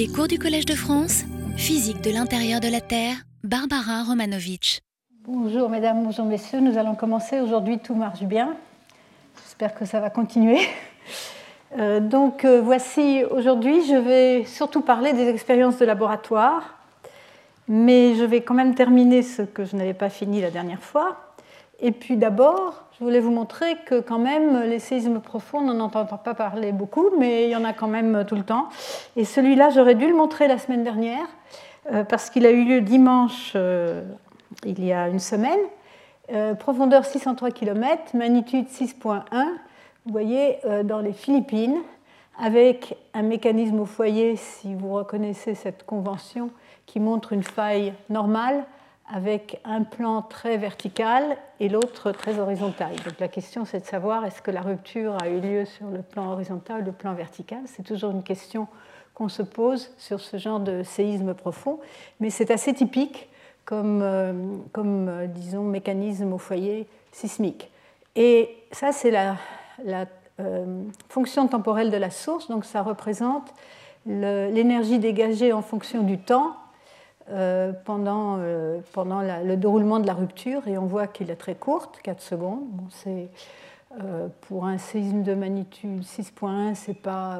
Les cours du Collège de France, physique de l'intérieur de la Terre, Barbara Romanovitch. Bonjour mesdames, bonjour messieurs, nous allons commencer aujourd'hui, tout marche bien. J'espère que ça va continuer. Euh, donc euh, voici, aujourd'hui je vais surtout parler des expériences de laboratoire, mais je vais quand même terminer ce que je n'avais pas fini la dernière fois. Et puis d'abord, je voulais vous montrer que quand même les séismes profonds, on n'en entend pas parler beaucoup, mais il y en a quand même tout le temps. Et celui-là, j'aurais dû le montrer la semaine dernière, euh, parce qu'il a eu lieu dimanche, euh, il y a une semaine. Euh, profondeur 603 km, magnitude 6.1, vous voyez, dans les Philippines, avec un mécanisme au foyer, si vous reconnaissez cette convention, qui montre une faille normale avec un plan très vertical et l'autre très horizontal. Donc la question c'est de savoir est-ce que la rupture a eu lieu sur le plan horizontal ou le plan vertical? C'est toujours une question qu'on se pose sur ce genre de séisme profond, mais c'est assez typique comme, euh, euh, disons, mécanisme au foyer sismique. Et ça c'est la, la euh, fonction temporelle de la source, donc ça représente l'énergie dégagée en fonction du temps euh, pendant, euh, pendant le déroulement de la rupture et on voit qu'il est très courte, 4 secondes. C'est, euh, pour un séisme de magnitude 6.1, ce n'est pas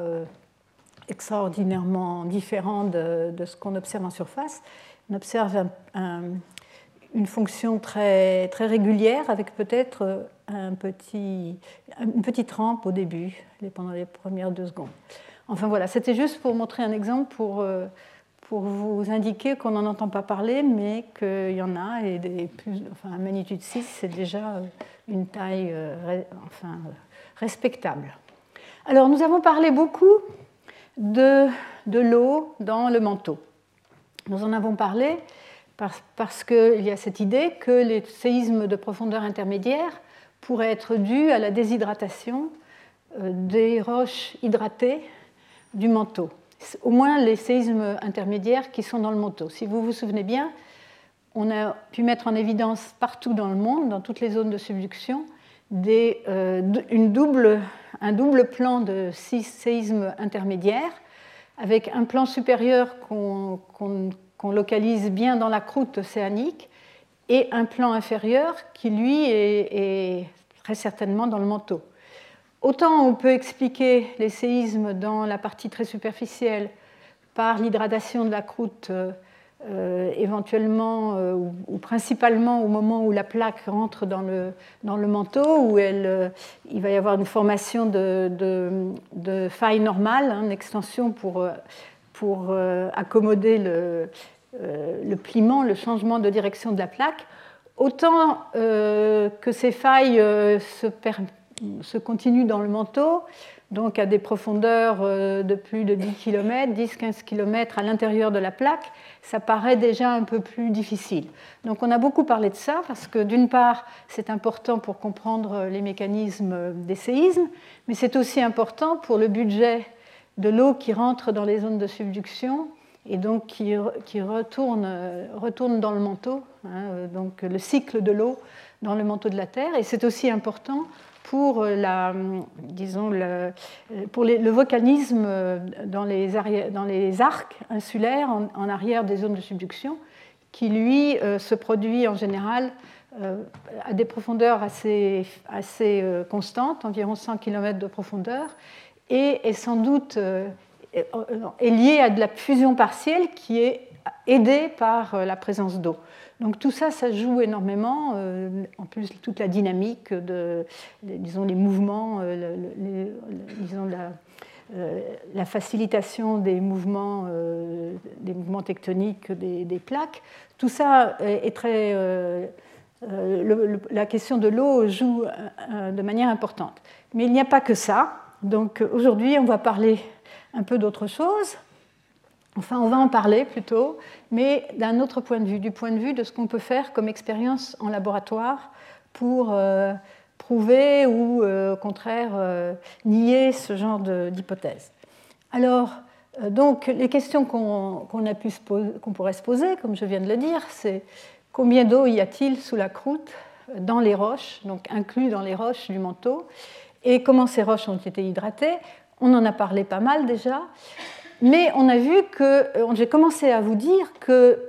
extraordinairement différent de, de, ce qu'on observe en surface. On observe une fonction très, très régulière avec peut-être un petit, une petite rampe au début, pendant les premières deux secondes. Enfin voilà, c'était juste pour montrer un exemple pour pour vous indiquer qu'on n'en entend pas parler, mais qu'il y en a, et des plus, enfin, magnitude 6, c'est déjà euh, une taille euh, enfin, respectable. Alors, nous avons parlé beaucoup de, de l'eau dans le manteau. Nous en avons parlé parce, parce qu'il y a cette idée que les séismes de profondeur intermédiaire pourraient être dus à la déshydratation euh, des roches hydratées du manteau au moins les séismes intermédiaires qui sont dans le manteau. Si vous vous souvenez bien, on a pu mettre en évidence partout dans le monde, dans toutes les zones de subduction, euh, double, un double plan de six séismes intermédiaires, avec un plan supérieur qu'on localise bien dans la croûte océanique, et un plan inférieur qui, lui, est très certainement dans le manteau. Autant on peut expliquer les séismes dans la partie très superficielle par l'hydratation de la croûte, euh, euh, éventuellement euh, ou, principalement au moment où la plaque rentre dans le, manteau, où elle, il va y avoir une formation de, de, faille normale, hein, une extension pour, pour accommoder le, le pliement, le changement de direction de la plaque. Autant que ces failles se permettent se continue dans le manteau, donc à des profondeurs euh, de plus de 10 km, 10-15 km à l'intérieur de la plaque, ça paraît déjà un peu plus difficile. Donc on a beaucoup parlé de ça parce que d'une part, c'est important pour comprendre les mécanismes des séismes, mais c'est aussi important pour le budget de l'eau qui rentre dans les zones de subduction et donc qui, retourne, retourne dans le manteau, hein, donc le cycle de l'eau dans le manteau de la Terre. Et c'est aussi important pour, disons, le, volcanisme dans les, dans les, arcs insulaires en, arrière des zones de subduction, qui lui euh, se produit en général euh, à des profondeurs assez, euh, constantes, environ 100 km de profondeur, et est sans doute est lié à de la fusion partielle qui est aidée par la présence d'eau. Donc tout ça, ça joue énormément. Euh, en plus, toute la dynamique disons, les mouvements, euh, euh, la, facilitation des mouvements, des mouvements tectoniques des, plaques, tout ça est, très. la question de l'eau joue de manière importante. Mais il n'y a pas que ça. Donc aujourd'hui, on va parler un peu d'autre chose. Enfin, on va en parler plutôt, mais d'un autre point de vue, du point de vue de ce qu'on peut faire comme expérience en laboratoire pour euh, prouver ou euh, au contraire euh, nier ce genre d'hypothèse. Alors, donc, les questions qu'on qu'on pourrait se poser, comme je viens de le dire, c'est combien d'eau y a-t-il sous la croûte dans les roches, donc inclus dans les roches du manteau, et comment ces roches ont été hydratées? On en a parlé pas mal déjà. Mais on a vu que, j'ai commencé à vous dire que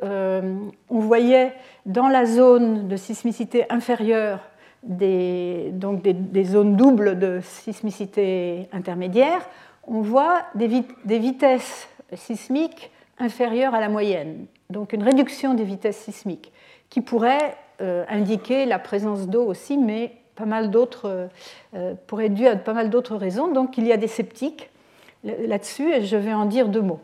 on voyait dans la zone de sismicité inférieure des, donc des, zones doubles de sismicité intermédiaire, on voit des, vitesses sismiques inférieures à la moyenne, donc une réduction des vitesses sismiques, qui pourrait euh, indiquer la présence d'eau aussi, mais pas mal d'autres, euh, pourrait être dû à pas mal d'autres raisons. Donc il y a des sceptiques là-dessus, et je vais en dire deux mots.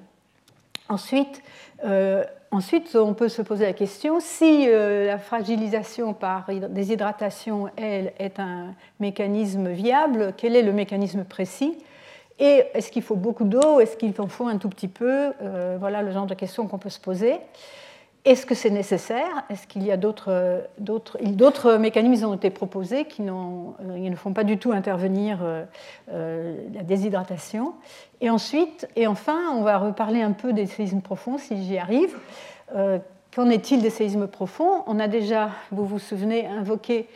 Ensuite, euh, Ensuite, on peut se poser la question si euh, la fragilisation par déshydratation, elle, est un mécanisme viable, quel est le mécanisme précis? Et est-ce qu'il faut beaucoup d'eau? Est-ce qu'il en faut un tout petit peu? Euh, Voilà le genre de questions qu'on peut se poser. Est-ce que c'est nécessaire? Est-ce qu'il y a d'autres, d'autres, mécanismes ont été proposés qui euh, ne font pas du tout intervenir euh, euh, la déshydratation? Et ensuite, et enfin, on va reparler un peu des séismes profonds si j'y arrive. Qu'en est-il des séismes profonds? On a déjà, vous vous souvenez, invoqué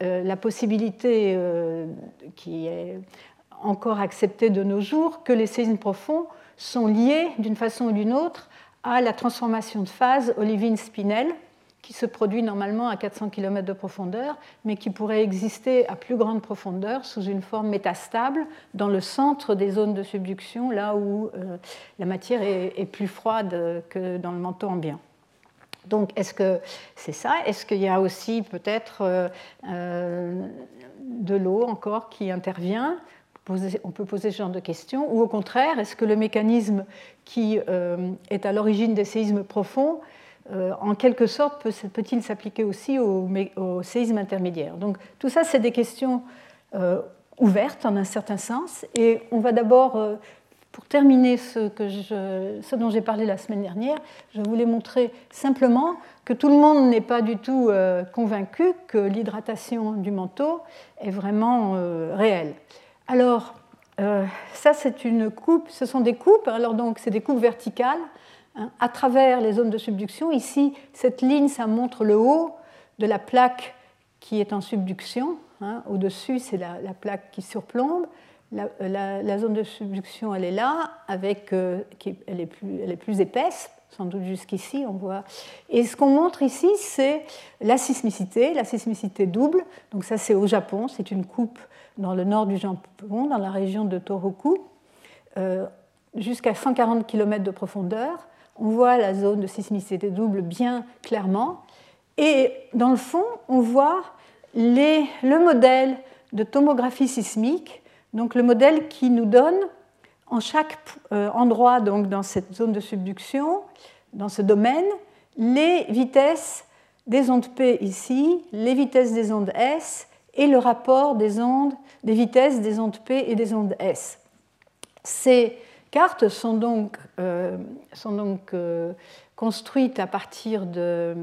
la possibilité qui est encore acceptée de nos jours que les séismes profonds sont liés d'une façon ou d'une autre à la transformation de phase olivine-spinel, qui se produit normalement à 400 km de profondeur, mais qui pourrait exister à plus grande profondeur sous une forme métastable dans le centre des zones de subduction, là où euh, la matière est, plus froide que dans le manteau ambiant. Donc, est-ce que c'est ça? Est-ce qu'il y a aussi peut-être euh, euh, de l'eau encore qui intervient? On peut poser ce genre de questions. Ou au contraire, est-ce que le mécanisme qui euh, est à l'origine des séismes profonds, euh, en quelque sorte, peut-il s'appliquer aussi au, séisme intermédiaire? Donc tout ça, c'est des questions euh, ouvertes en un certain sens. Et on va d'abord, pour terminer ce, que ce dont j'ai parlé la semaine dernière, je voulais montrer simplement que tout le monde n'est pas du tout convaincu que l'hydratation du manteau est vraiment réelle. Alors, euh, ça, c'est une coupe, ce sont des coupes, alors donc c'est des coupes verticales hein, à travers les zones de subduction. Ici, cette ligne, ça montre le haut de la plaque qui est en subduction. Hein. Au-dessus, c'est la, plaque qui surplombe. La, zone de subduction, elle est là, avec, euh, elle, est plus, elle est plus épaisse, sans doute jusqu'ici, on voit. Et ce qu'on montre ici, c'est la sismicité, la sismicité double. Donc ça, c'est au Japon, c'est une coupe dans le nord du Japon, dans la région de Tohoku, euh, jusqu'à 140 km de profondeur. On voit la zone de sismicité double bien clairement. Et dans le fond, on voit le modèle de tomographie sismique, donc le modèle qui nous donne en chaque euh, endroit donc dans cette zone de subduction, dans ce domaine, les vitesses des ondes P ici, les vitesses des ondes S et le rapport des ondes, des vitesses des ondes P et des ondes S. Ces cartes sont donc, euh, sont donc euh, construites à partir de,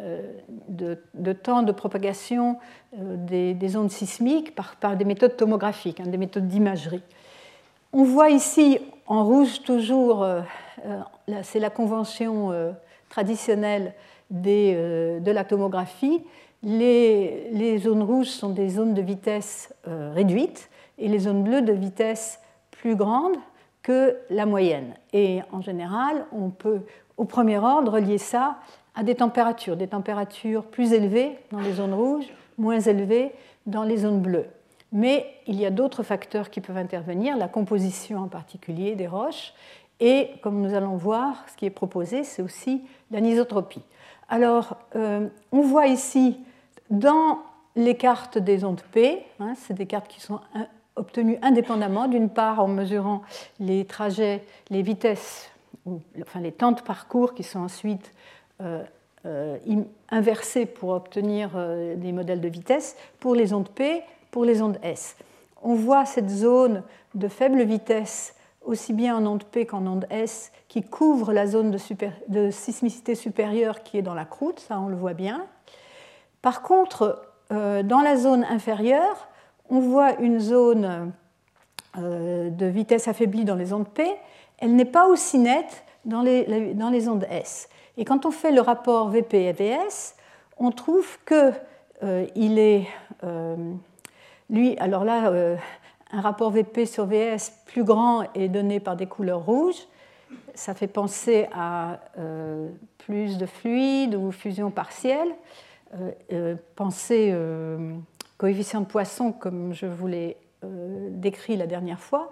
euh, de, temps de propagation des, ondes sismiques par, par, des méthodes tomographiques, hein, des méthodes d'imagerie. On voit ici en rouge toujours, c'est la convention traditionnelle des, de la tomographie, les, zones rouges sont des zones de vitesse euh, réduite et les zones bleues de vitesse plus grande que la moyenne. Et en général, on peut au premier ordre lier ça à des températures, des températures plus élevées dans les zones rouges, moins élevées dans les zones bleues. Mais il y a d'autres facteurs qui peuvent intervenir, la composition en particulier des roches, et comme nous allons voir, ce qui est proposé, c'est aussi l'anisotropie. Alors, euh, on voit ici dans les cartes des ondes P, hein, c'est des cartes qui sont obtenues indépendamment, d'une part en mesurant les trajets, les vitesses, enfin les temps de parcours qui sont ensuite euh, euh, inversés pour obtenir euh, des modèles de vitesse pour les ondes P, pour les ondes S. On voit cette zone de faible vitesse aussi bien en onde P qu'en onde S qui couvre la zone de sismicité supérieure qui est dans la croûte, ça on le voit bien. Par contre, euh, dans la zone inférieure, on voit une zone euh, de vitesse affaiblie dans les ondes P. Elle n'est pas aussi nette dans les, dans ondes S. Et quand on fait le rapport VP et VS, on trouve que euh, est, lui, alors là, un rapport VP sur VS plus grand est donné par des couleurs rouges, ça fait penser à plus de fluide ou fusion partielle. Penser coefficient de Poisson comme je vous l'ai décrit la dernière fois.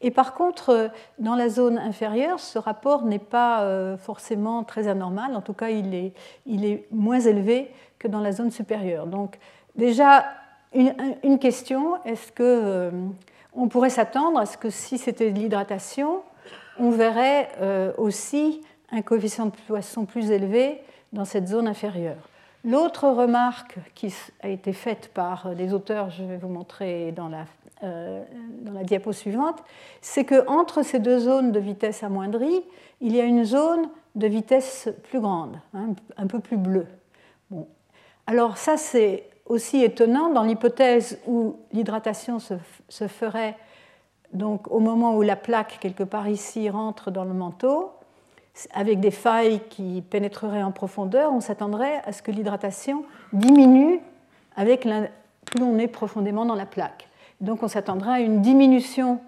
Et par contre, dans la zone inférieure, ce rapport n'est pas forcément très anormal, en tout cas il est, il est moins élevé que dans la zone supérieure. Donc déjà, une, question, est-ce que euh, on pourrait s'attendre à ce que si c'était de l'hydratation, on verrait euh, aussi un coefficient de poisson plus élevé dans cette zone inférieure? L'autre remarque qui a été faite par des auteurs, je vais vous montrer dans la, euh, diapo suivante, c'est qu'entre ces deux zones de vitesse amoindrie, il y a une zone de vitesse plus grande, hein, un peu plus bleue. Bon. Alors ça, c'est aussi étonnant dans l'hypothèse où l'hydratation se, ferait donc au moment où la plaque, quelque part ici, rentre dans le manteau, avec des failles qui pénétreraient en profondeur, on s'attendrait à ce que l'hydratation diminue avec plus on est profondément dans la plaque. Donc on s'attendrait à une diminution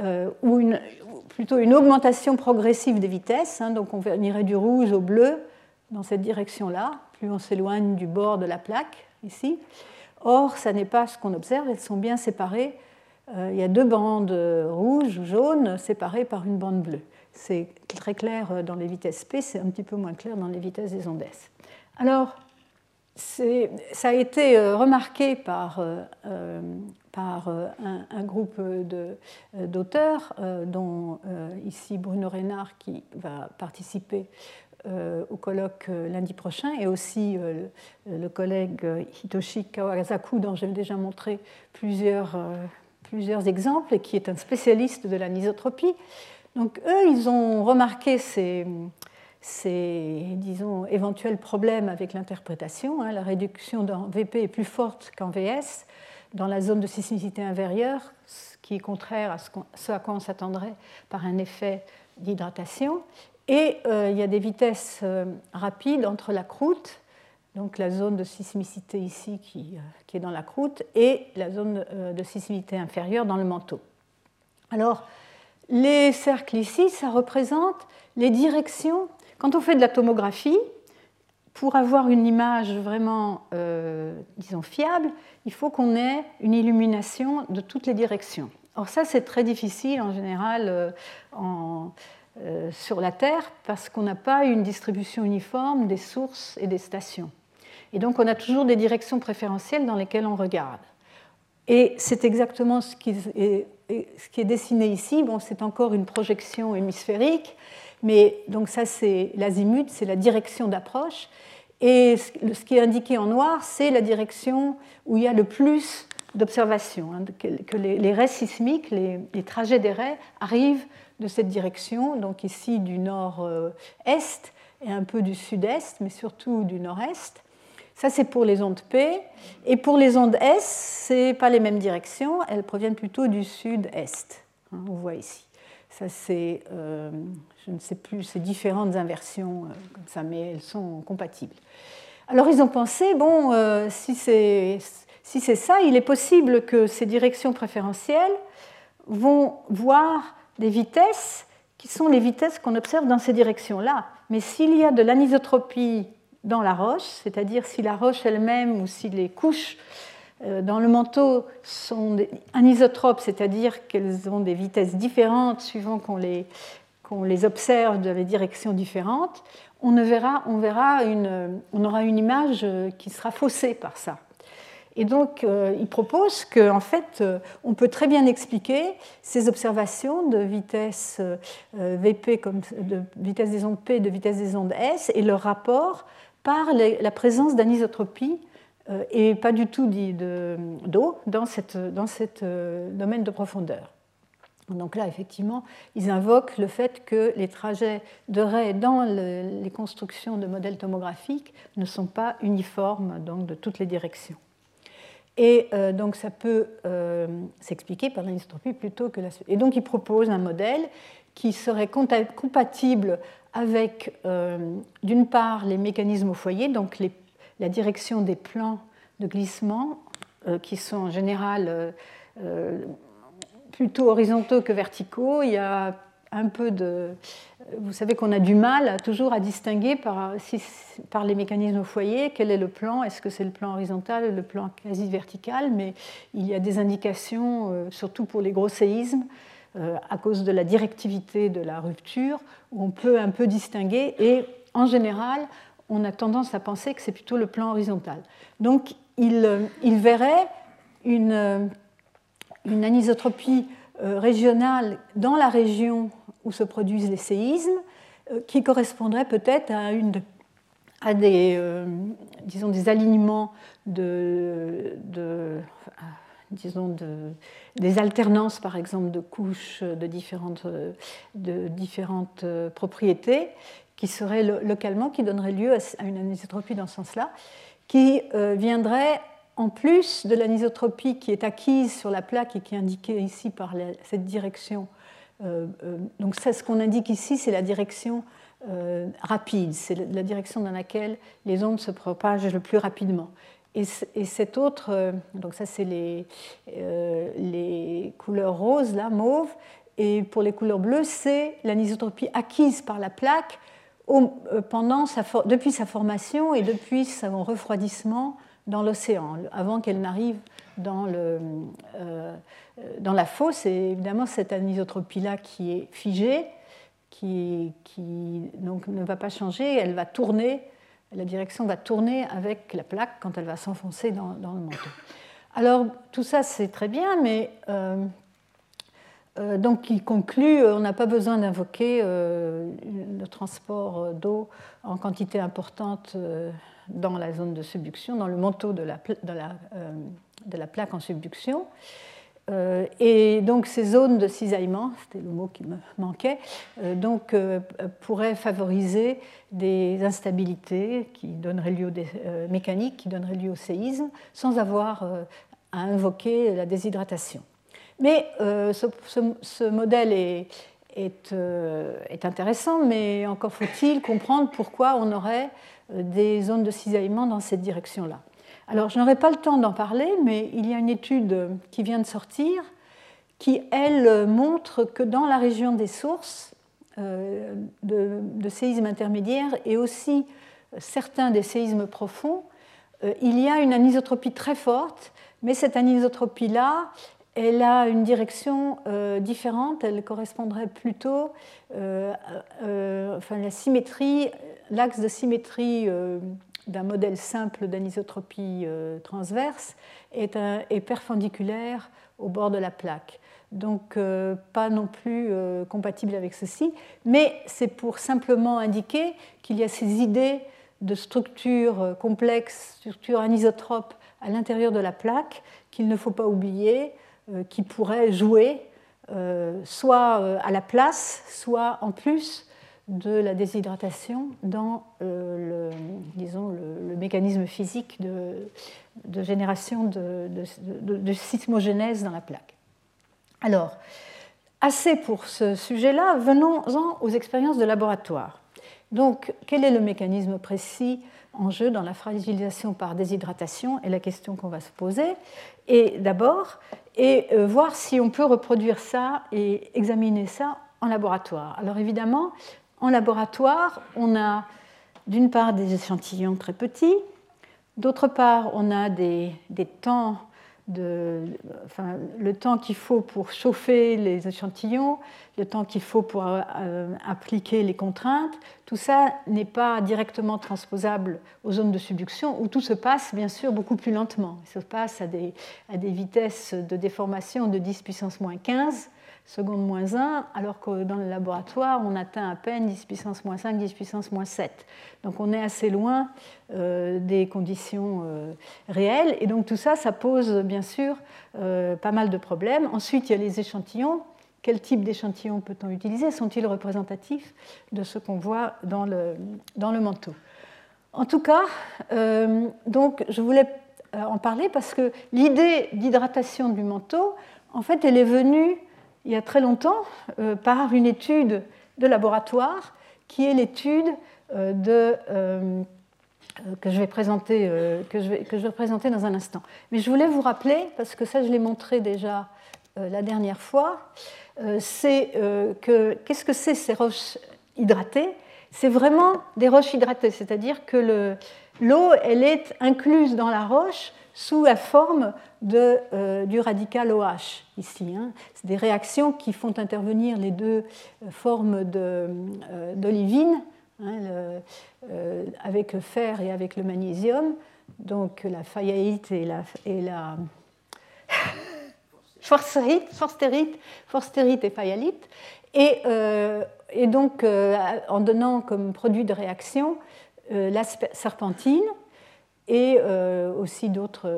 euh, ou plutôt une augmentation progressive des vitesses. Hein. donc on irait du rouge au bleu dans cette direction-là, plus on s'éloigne du bord de la plaque ici. Or, ça n'est pas ce qu'on observe, elles sont bien séparées. Euh, il y a deux bandes rouges ou jaunes séparées par une bande bleue. C'est très clair dans les vitesses P, c'est un petit peu moins clair dans les vitesses des ondes S. Alors, ça a été euh, remarqué par, euh, par un, groupe d'auteurs, dont ici Bruno Reynard qui va participer euh, au colloque euh, lundi prochain, et aussi euh, le collègue Hitoshi Kawasaku, dont j'ai déjà montré plusieurs, plusieurs exemples, et qui est un spécialiste de l'anisotropie. Donc eux, ils ont remarqué ces, disons, éventuels problèmes avec l'interprétation. Hein. La réduction dans VP est plus forte qu'en VS dans la zone de sismicité inférieure, ce qui est contraire à ce à quoi on s'attendrait par un effet d'hydratation. Et euh, il y a des vitesses euh, rapides entre la croûte, donc la zone de sismicité ici qui, euh, qui est dans la croûte, et la zone de sismicité inférieure dans le manteau. Alors, les cercles ici, ça représente les directions. Quand on fait de la tomographie, pour avoir une image vraiment, disons, fiable, il faut qu'on ait une illumination de toutes les directions. Or ça, c'est très difficile en général en, euh, sur la Terre parce qu'on n'a pas une distribution uniforme des sources et des stations. Et donc on a toujours des directions préférentielles dans lesquelles on regarde. Et c'est exactement ce qui, est, ce qui est dessiné ici. Bon, c'est encore une projection hémisphérique, mais donc ça c'est l'azimut, c'est la direction d'approche. Et ce qui est indiqué en noir, c'est la direction où il y a le plus d'observations, hein, que les raies sismiques, les, les trajets des raies arrivent de cette direction, donc ici du nord-est et un peu du sud-est, mais surtout du nord-est. Ça, c'est pour les ondes P. Et pour les ondes S, ce pas les mêmes directions, elles proviennent plutôt du sud-est. Hein, on voit ici. Ça, c'est, euh, je ne sais plus, c'est différentes inversions euh, comme ça, mais elles sont compatibles. Alors, ils ont pensé, bon, euh, si, c'est, si c'est ça, il est possible que ces directions préférentielles vont voir des vitesses qui sont les vitesses qu'on observe dans ces directions-là. Mais s'il y a de l'anisotropie dans la roche, c'est-à-dire si la roche elle-même ou si les couches euh, dans le manteau sont anisotropes, c'est-à-dire qu'elles ont des vitesses différentes suivant qu'on les, les observe dans des directions différentes, on, ne verra, on, verra une, on aura une image qui sera faussée par ça. Et donc, euh, il propose qu'en fait, euh, on peut très bien expliquer ces observations de vitesse euh, VP, comme de vitesse des ondes P de vitesse des ondes S, et leur rapport par la présence d'anisotropie et pas du tout d'eau dans ce dans cette domaine de profondeur. Donc là, effectivement, ils invoquent le fait que les trajets de raies dans les constructions de modèles tomographiques ne sont pas uniformes donc, de toutes les directions. Et euh, donc ça peut euh, s'expliquer par l'anisotropie plutôt que la... Et donc il propose un modèle qui serait compatible avec, euh, d'une part, les mécanismes au foyer, donc la direction des plans de glissement, qui sont en général plutôt horizontaux que verticaux. Il y a un peu de... Vous savez qu'on a du mal toujours à distinguer par, par les mécanismes au foyer quel est le plan, est-ce que c'est le plan horizontal le plan quasi vertical, mais il y a des indications, euh, surtout pour les gros séismes, euh, à cause de la directivité de la rupture, où on peut un peu distinguer, et en général, on a tendance à penser que c'est plutôt le plan horizontal. Donc il, il verrait une, une anisotropie euh, régionale dans la région où se produisent les séismes, euh, qui correspondrait peut-être à, une, à des, euh, disons, des alignements de, disons de, des alternances, par exemple, de couches de différentes, de différentes propriétés, qui seraient localement, qui donneraient lieu à une anisotropie dans ce sens-là, qui viendrait en plus de l'anisotropie qui est acquise sur la plaque et qui est indiquée ici par cette direction, euh, euh, donc ça, ce qu'on indique ici, c'est la direction euh, rapide, c'est la direction dans laquelle les ondes se propagent le plus rapidement. Et, cette autre, donc ça c'est les, les couleurs roses, là, mauve, et pour les couleurs bleues, c'est l'anisotropie acquise par la plaque pendant sa, depuis sa formation et depuis son refroidissement dans l'océan, avant qu'elle n'arrive dans, euh, dans la fosse. Et évidemment, cette anisotropie-là qui est figée, qui, qui donc, ne va pas changer, elle va tourner, la direction va tourner avec la plaque quand elle va s'enfoncer dans, le manteau. Alors, tout ça, c'est très bien, mais euh, euh, donc il conclut, on n'a pas besoin d'invoquer le transport d'eau en quantité importante dans la zone de subduction, dans le manteau de la, euh, de la plaque en subduction. Euh, et donc ces zones de cisaillement, c'était le mot qui me manquait, euh, donc, pourraient favoriser des instabilités qui donneraient lieu des mécaniques qui donneraient lieu au séisme, sans avoir à invoquer la déshydratation. Mais ce, modèle est, intéressant, mais encore faut-il comprendre pourquoi on aurait euh, des zones de cisaillement dans cette direction-là. Alors, je n'aurai pas le temps d'en parler, mais il y a une étude qui vient de sortir qui, elle, montre que dans la région des sources euh, de, séismes intermédiaires et aussi certains des séismes profonds, euh, il y a une anisotropie très forte, mais cette anisotropie-là, elle a une direction différente, elle correspondrait plutôt, enfin la symétrie l'axe de symétrie euh, d'un modèle simple d'anisotropie euh, transverse est, perpendiculaire au bord de la plaque. Donc euh, pas non plus compatible avec ceci, mais c'est pour simplement indiquer qu'il y a ces idées de structure complexe, structure anisotrope à l'intérieur de la plaque qu'il ne faut pas oublier, qui pourraient jouer soit à la place, soit en plus de la déshydratation dans euh, le, disons, le, mécanisme physique de, génération de, de, dans la plaque. Alors, assez pour ce sujet-là, venons-en aux expériences de laboratoire. Donc, quel est le mécanisme précis en jeu dans la fragilisation par déshydratation est la question qu'on va se poser. Et d'abord, et euh, voir si on peut reproduire ça et examiner ça en laboratoire. Alors évidemment, en laboratoire, on a d'une part des échantillons très petits, d'autre part, on a des, temps le temps qu'il faut pour chauffer les échantillons, le temps qu'il faut pour euh, appliquer les contraintes. Tout ça n'est pas directement transposable aux zones de subduction où tout se passe bien sûr beaucoup plus lentement. Il se passe à des vitesses de déformation de 10 puissance moins 15 seconde moins 1, alors que dans le laboratoire, on atteint à peine 10 puissance moins 5, 10 puissance moins 7. Donc on est assez loin euh, des conditions euh, réelles. Et donc tout ça, ça pose bien sûr euh, pas mal de problèmes. Ensuite, il y a les échantillons. Quel type d'échantillons peut-on utiliser? Sont-ils représentatifs de ce qu'on voit dans le, dans le manteau? En tout cas, donc, je voulais en parler parce que l'idée d'hydratation du manteau, en fait, elle est venue il y a très longtemps euh, par une étude de laboratoire qui est l'étude euh, euh, que, je vais présenter, que je vais présenter dans un instant. Mais je voulais vous rappeler, parce que ça je l'ai montré déjà la dernière fois, c'est que qu'est-ce que c'est ces roches hydratées? C'est vraiment des roches hydratées, c'est-à-dire que l'eau, elle est incluse dans la roche sous la forme de, du radical OH ici. Hein. C'est des réactions qui font intervenir les deux formes d'olivine, hein, avec le fer et avec le magnésium, donc la faïaïte et la, et la et faïalite. Et, euh, donc, euh, en donnant comme produit de réaction euh, la serpentine et aussi d'autres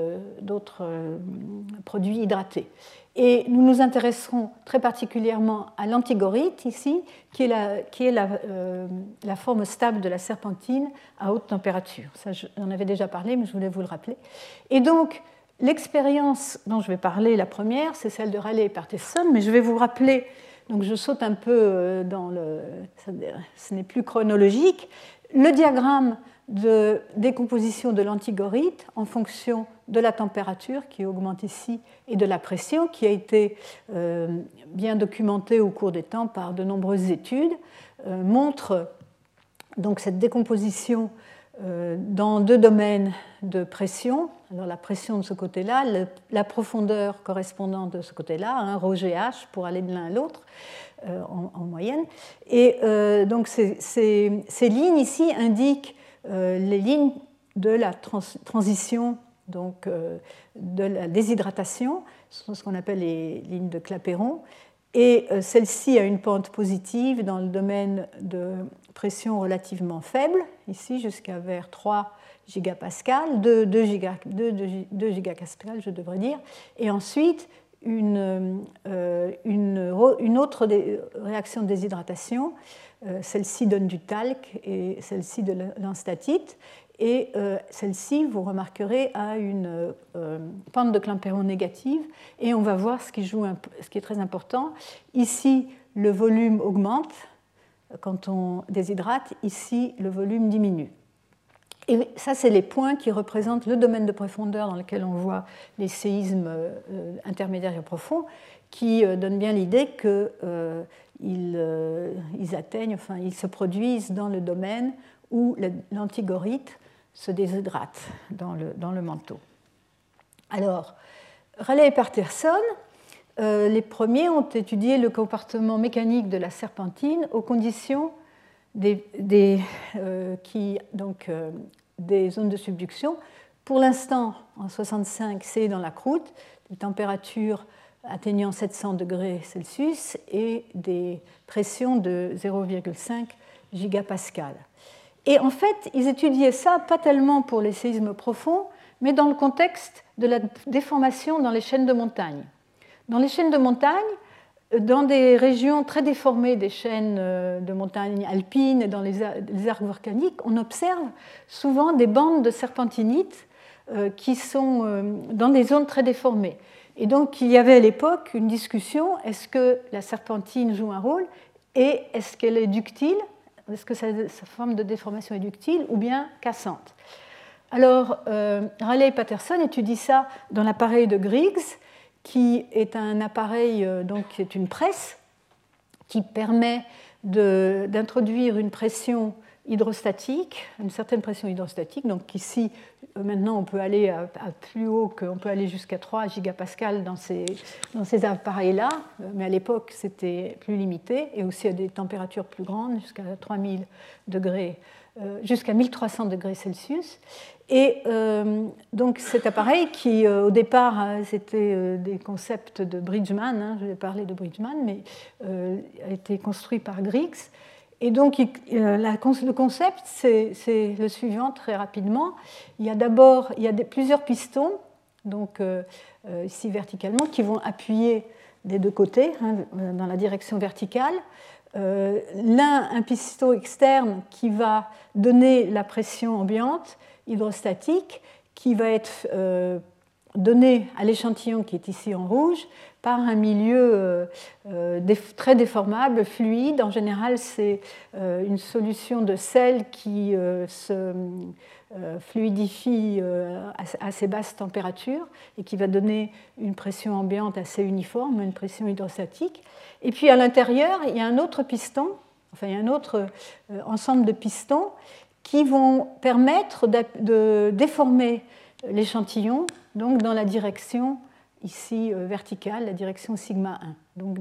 produits hydratés. Et nous nous intéresserons très particulièrement à l'antigorite ici, qui est, la, forme stable de la serpentine à haute température. Ça, j'en avais déjà parlé, mais je voulais vous le rappeler. Et donc, L'expérience dont je vais parler, la première, c'est celle de Raleigh et Patterson, mais je vais vous rappeler, donc je saute un peu euh, dans le. Ce n'est plus chronologique, le diagramme de décomposition de l'antigorite en fonction de la température qui augmente ici et de la pression qui a été euh, bien documenté au cours des temps par de nombreuses études, euh, montre donc cette décomposition euh, dans deux domaines de pression. Alors la pression de ce côté-là, la profondeur correspondante de ce côté-là, un rho GH pour aller de l'un à l'autre en, moyenne. Et donc ces, lignes ici indiquent les lignes de la transition, donc de la déshydratation, ce sont ce qu'on appelle les lignes de Clapeyron. Et celle-ci a une pente positive dans le domaine de pression relativement faible, ici jusqu'à vers 3 gigapascal, 2, 2, gigapascal, je devrais dire, et ensuite une, euh, autre réaction de déshydratation, euh, celle-ci donne du talc et celle-ci de l'instatite, et euh, celle-ci, vous remarquerez, a une pente de Clapeyron négative, et on va voir ce qui, joue ce qui est très important. Ici, le volume augmente, quand on déshydrate, ici, le volume diminue. Et ça, c'est les points qui représentent le domaine de profondeur dans lequel on voit les séismes euh, intermédiaires et profonds, qui euh, donnent bien l'idée euh, ils atteignent, enfin, ils se produisent dans le domaine où l'antigorite se déshydrate dans le, dans le manteau. Alors, Raleigh et Patterson euh, les premiers ont étudié le comportement mécanique de la serpentine aux conditions des, euh, qui, donc, des zones de subduction. Pour l'instant, en 65, c'est dans la croûte, des températures atteignant 700 degrés Celsius et des pressions de 0,5 gigapascal. Et en fait, ils étudiaient ça pas tellement pour les séismes profonds, mais dans le contexte de la déformation dans les chaînes de montagne. Dans les chaînes de montagne, dans des régions très déformées des chaînes euh, de montagne alpines et dans les arcs volcaniques, on observe souvent des bandes de serpentinite euh, qui sont euh, dans des zones très déformées. Et donc il y avait à l'époque une discussion, est-ce que la serpentine joue un rôle et est-ce qu'elle est ductile, est-ce que sa, forme de déformation est ductile ou bien cassante. Alors Raleigh Patterson étudie ça dans l'appareil de Griggs qui est un appareil, euh, donc qui est une presse, qui permet d'introduire une pression hydrostatique, une certaine pression hydrostatique. Donc ici, euh, maintenant, on peut aller à, plus haut, qu'on peut aller jusqu'à 3 gigapascal dans ces, appareils-là, euh, mais à l'époque, c'était plus limité, et aussi à des températures plus grandes, jusqu'à 3000 degrés, jusqu'à 1300 degrés Celsius. Et euh, donc cet appareil qui euh, au départ euh, c'était des concepts de Bridgman, hein, je vais parler de Bridgman, mais a été construit par Griggs. Et donc le concept c'est le suivant très rapidement. Il y a d'abord plusieurs pistons, donc ici verticalement, qui vont appuyer des deux côtés hein, dans la direction verticale. L'un un piston externe qui va donner la pression ambiante hydrostatique qui va être euh, donné à l'échantillon qui est ici en rouge un milieu très déformable, fluide. En général, c'est une solution de sel qui se fluidifie à assez basse température et qui va donner une pression ambiante assez uniforme, une pression hydrostatique. Et puis à l'intérieur, il y a un autre piston, enfin il y a un autre ensemble de pistons qui vont permettre de déformer l'échantillon donc dans la direction ici euh, verticale, la direction sigma 1, donc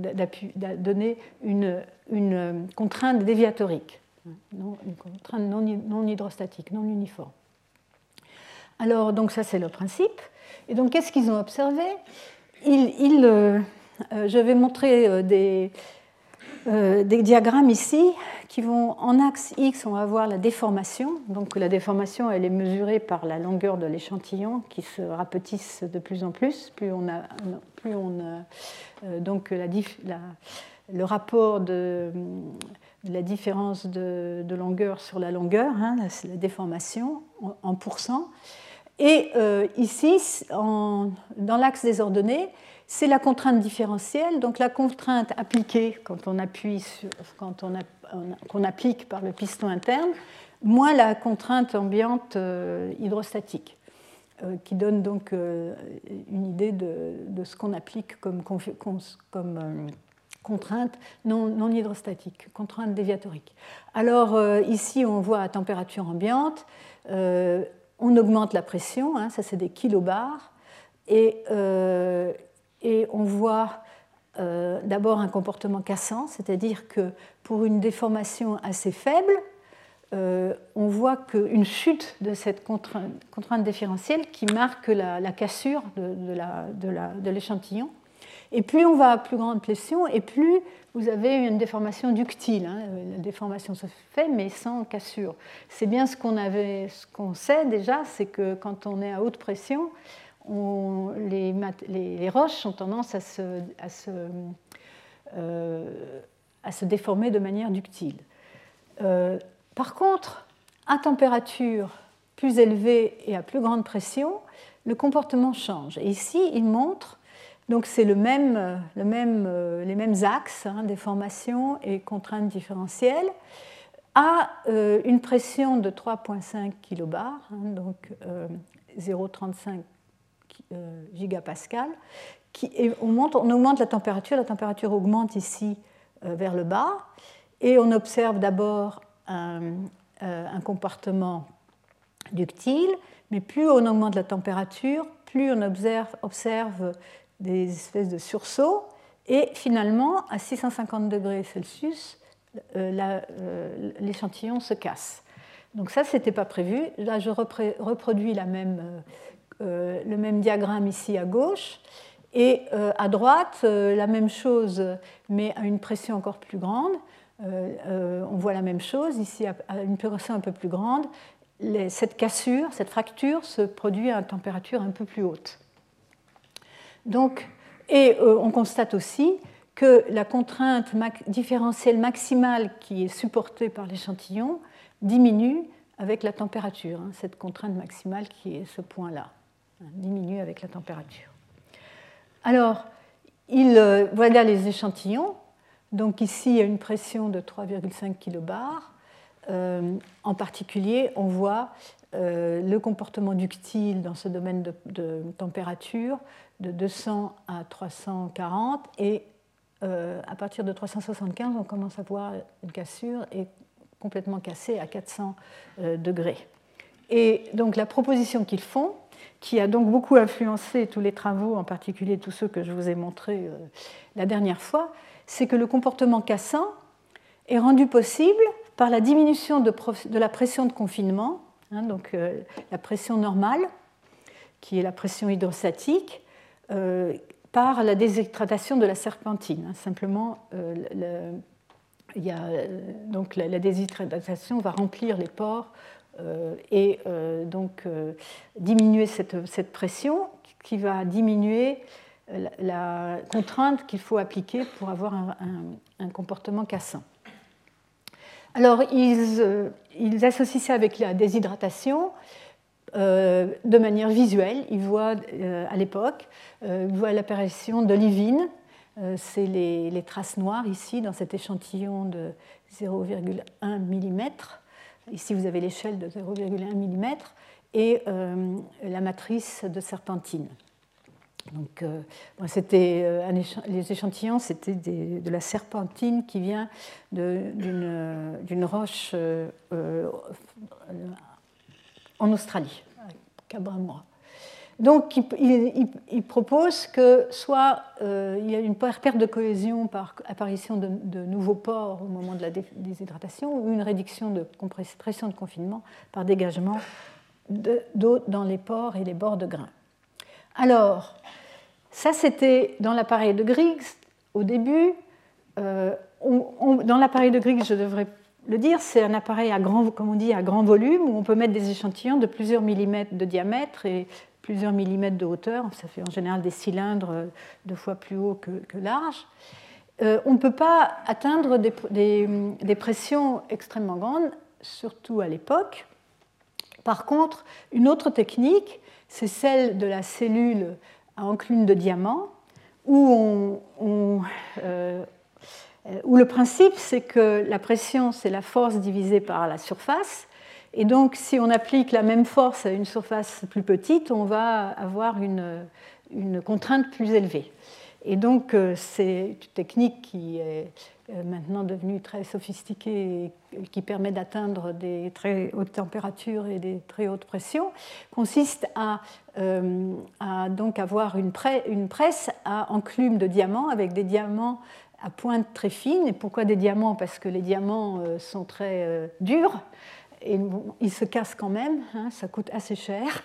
donner une, une, contrainte déviatorique, une contrainte non, hydrostatique, non uniforme. Alors, donc ça c'est le principe. Et donc qu'est-ce qu'ils ont observé? Ils, euh, euh, Je vais montrer des, des diagrammes ici qui vont en axe X, on va voir la déformation. Donc la déformation, elle est mesurée par la longueur de l'échantillon qui se rapetisse de plus en plus. Plus on a, plus on euh, donc la, le rapport de, la différence de, longueur sur la longueur, hein, la, déformation en, pourcent. Et euh, ici, dans l'axe des ordonnées, c'est la contrainte différentielle, donc la contrainte appliquée quand on appuie sur, quand on, applique par le piston interne, moins la contrainte ambiante euh, hydrostatique, euh, qui donne donc euh, une idée de, ce qu'on applique comme, contrainte non, non, hydrostatique, contrainte déviatorique. Alors ici, on voit à température ambiante, on augmente la pression, hein, ça c'est des kilobars, et et on voit euh, d'abord un comportement cassant, c'est-à-dire que pour une déformation assez faible, euh, on voit qu'une chute de cette contrainte, différentielle qui marque la, cassure de, l'échantillon. Et plus on va à plus grande pression, et plus vous avez une déformation ductile. Hein. La déformation se fait, mais sans cassure. C'est bien ce qu'on qu'on sait déjà, c'est que quand on est à haute pression, les, roches ont tendance à se, euh, déformer de manière ductile. Euh, par contre, à température plus élevée et à plus grande pression, le comportement change. Ici, il montre, donc c'est même, le même, euh, les mêmes axes, hein, déformation et contraintes différentielles, à une pression de 3,5 kbar, hein, donc 0,35 euh, gigapascal. Qui, on, augmente la température, la température augmente ici euh, vers le bas, et on observe d'abord un, euh, un, comportement ductile, mais plus on augmente la température, plus on observe, observe des espèces de sursauts, et finalement, à 650 degrés Celsius, l'échantillon se casse. Donc ça, ce n'était pas prévu. Là, je reproduis la même euh, le même diagramme ici à gauche. Et euh, à droite, euh, la même chose, mais à une pression encore plus grande. on voit la même chose, ici à une pression un peu plus grande. cette cassure, cette fracture se produit à une température un peu plus haute. Donc, et on constate aussi que la contrainte différentielle maximale qui est supportée par l'échantillon diminue avec la température, hein, cette contrainte maximale qui est ce point-là diminue avec la température. Alors, euh, voilà les échantillons. Donc ici, il y a une pression de 3,5 kbar. Euh, en particulier, on voit euh, le comportement ductile dans ce domaine de, température de 200 à 340 et à partir de 375, on commence à voir une cassure et complètement cassée à 400 degrés. Et donc la proposition qu'ils font, qui a donc beaucoup influencé tous les travaux, en particulier tous ceux que je vous ai montrés euh, la dernière fois, c'est que le comportement cassant est rendu possible par la diminution de, la pression de confinement, hein, donc euh, la pression normale, qui est la pression hydrostatique, euh, par la déshydratation de la serpentine. Hein. simplement, y a, donc la, la, déshydratation va remplir les pores et euh, donc euh, diminuer cette, pression qui va diminuer la, contrainte qu'il faut appliquer pour avoir un, comportement cassant. Alors, ils, associent ça avec la déshydratation de manière visuelle. Ils voient à l'époque, l'apparition d'olivines, c'est les, les, traces noires ici dans cet échantillon de 0,1 mm. Ici, vous avez l'échelle de 0,1 mm et la matrice de serpentine. Donc, euh, c'était euh, les échantillons, c'était de la serpentine qui vient d'une roche euh, en Australie, Cabramora. Donc, il, propose que soit il y a une perte de cohésion par apparition de, nouveaux pores au moment de la déshydratation, ou une réduction de pression de confinement par dégagement d'eau dans les pores et les bords de grains. Alors, ça c'était dans l'appareil de Griggs au début. Euh, dans l'appareil de Griggs, je devrais le dire, c'est un appareil à grand, à grand volume où on peut mettre des échantillons de plusieurs millimètres de diamètre et plusieurs millimètres de hauteur. Ça fait en général des cylindres deux fois plus hauts que, larges. Euh, on ne peut pas atteindre des, pressions extrêmement grandes, surtout à l'époque. Par contre, une autre technique, c'est celle de la cellule à enclume de diamant, où, euh, où le principe c'est que la pression c'est la force divisée par la surface, et donc si on applique la même force à une surface plus petite, on va avoir une, contrainte plus élevée. Et donc euh, c'est une technique qui est euh, maintenant devenu très sophistiqué et qui permet d'atteindre des très hautes températures et des très hautes pressions, consiste à, euh, donc avoir une, presse à enclume de diamants avec des diamants à pointe très fine. Et pourquoi des diamants? Parce que les diamants sont très durs et ils se cassent quand même, hein, ça coûte assez cher.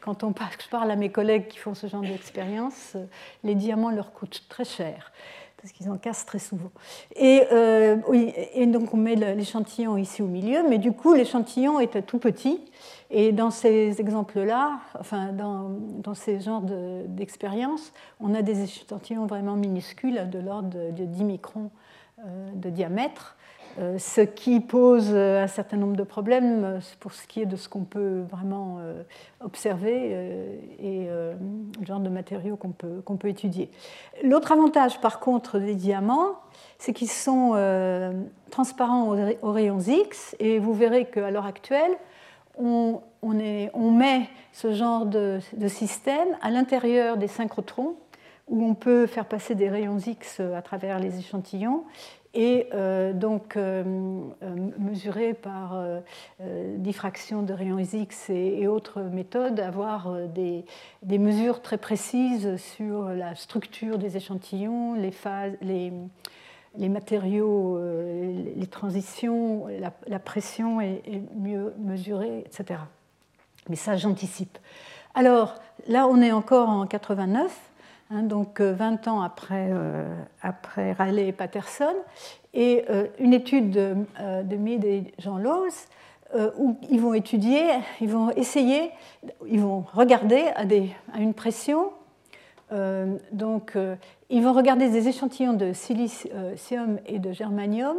Quand je parle à mes collègues qui font ce genre d'expérience, les diamants leur coûtent très cher parce qu'ils en cassent très souvent. Et, euh, donc on met l'échantillon ici au milieu, mais du coup l'échantillon est tout petit. Et dans ces exemples-là, enfin dans, ces genres d'expériences, on a des échantillons vraiment minuscules, de l'ordre de 10 microns euh, de diamètre. Euh, ce qui pose un certain nombre de problèmes euh, pour ce qui est de ce qu'on peut vraiment euh, observer et le genre de matériaux qu'on peut, qu'on peut étudier. L'autre avantage, par contre, des diamants, c'est qu'ils sont transparents aux rayons X, et vous verrez qu'à l'heure actuelle, on, met ce genre de système à l'intérieur des synchrotrons, où on peut faire passer des rayons X à travers les échantillons et euh, donc euh, euh, mesurer par diffraction de rayons X et, autres méthodes, avoir des, mesures très précises sur la structure des échantillons, les, phases, les, les matériaux, les transitions, la, pression est, est, mieux mesurée, etc. Mais ça, j'anticipe. Alors là, on est encore en 89. Hein, donc 20 euh, ans après, euh, Raleigh et Patterson, et euh, une étude de, Mead et Jean Lawes où ils vont étudier, ils vont essayer, ils vont regarder à une pression. donc, ils vont regarder des échantillons de silicium et de germanium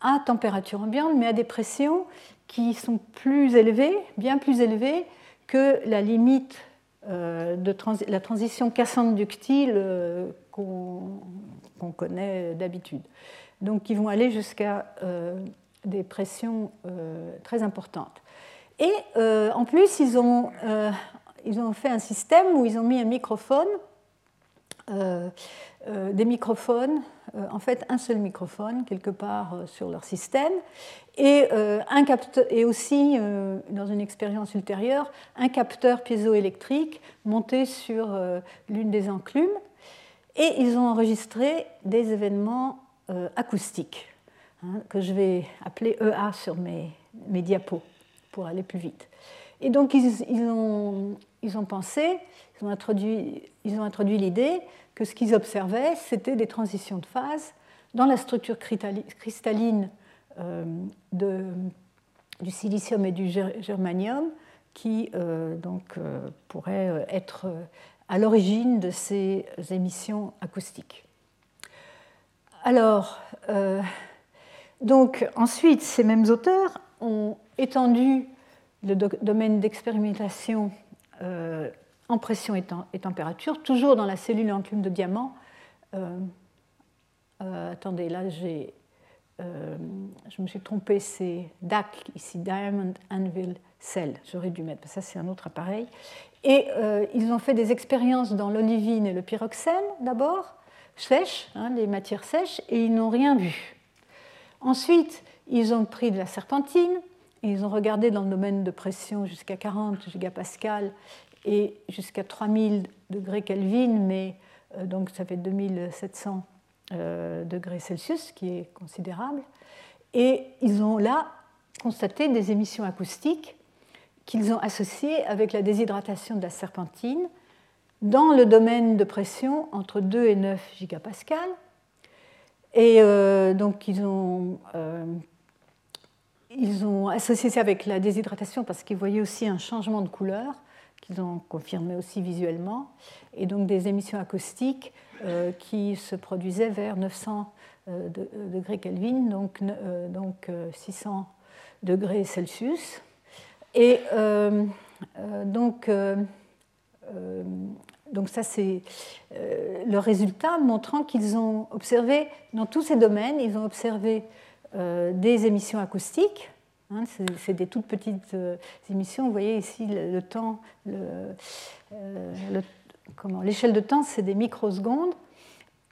à température ambiante, mais à des pressions qui sont plus élevées, bien plus élevées que la limite euh, de la transition cassante-ductile euh, qu'on connaît d'habitude. Donc ils vont aller jusqu'à euh, des pressions très importantes. Et en plus, ils ont, ils ont fait un système où ils ont mis un microphone, des microphones, en fait un seul microphone quelque part sur leur système, et, euh, un capteur, et aussi, euh, dans une expérience ultérieure, un capteur piézoélectrique monté sur euh, l'une des enclumes. Et ils ont enregistré des événements acoustiques, hein, que je vais appeler EA sur mes, diapos pour aller plus vite. Et donc, ils, ils, ont, ils ont, pensé, ils ont introduit, ils ont introduit l'idée ce qu'ils observaient, c'était des transitions de phase dans la structure cristalline euh, du silicium et du germanium qui euh, donc, euh, pourraient être à l'origine de ces émissions acoustiques. Alors, donc ensuite, ces mêmes auteurs ont étendu le domaine d'expérimentation en pression et, température, toujours dans la cellule enclume de diamant. attendez, là j'ai euh, je me suis trompée, c'est DAC, ici, Diamond Anvil Cell. J'aurais dû mettre, ça c'est un autre appareil. Et euh, ils ont fait des expériences dans l'olivine et le pyroxène d'abord, sèches, hein, les matières sèches, et ils n'ont rien vu. Ensuite, ils ont pris de la serpentine, et ils ont regardé dans le domaine de pression jusqu'à 40 gigapascal et jusqu'à 3000 degrés Kelvin, mais euh, donc ça fait 2700 euh, degrés Celsius, qui est considérable. Et ils ont là constaté des émissions acoustiques qu'ils ont associées avec la déshydratation de la serpentine dans le domaine de pression entre 2 et 9 gigapascal. Et euh, donc ils ont, ils ont associé ça avec la déshydratation parce qu'ils voyaient aussi un changement de couleur ont confirmé aussi visuellement, et donc des émissions acoustiques euh, qui se produisaient vers 900 euh, euh, degrés Kelvin, donc, donc 600 degrés Celsius. Et donc, donc ça c'est le résultat montrant qu'ils ont observé dans tous ces domaines, ils ont observé des émissions acoustiques Hein, c'est des toutes petites émissions. Vous voyez ici le, temps, l'échelle de temps, c'est des microsecondes.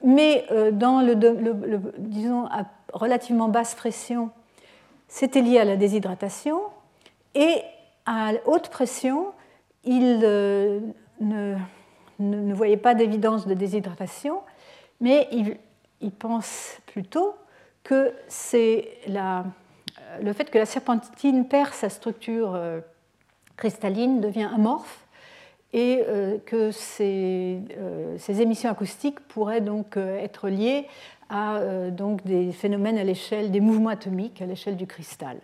Mais euh, dans le, disons, à relativement basse pression, c'était lié à la déshydratation. Et à haute pression, il euh, ne, ne, voyait pas d'évidence de déshydratation, mais il, il pense plutôt que c'est le fait que la serpentine perd sa structure cristalline, devient amorphe, et euh, que euh, ces, émissions acoustiques pourraient donc euh, être liées à donc des phénomènes à l'échelle des mouvements atomiques, à l'échelle du cristal,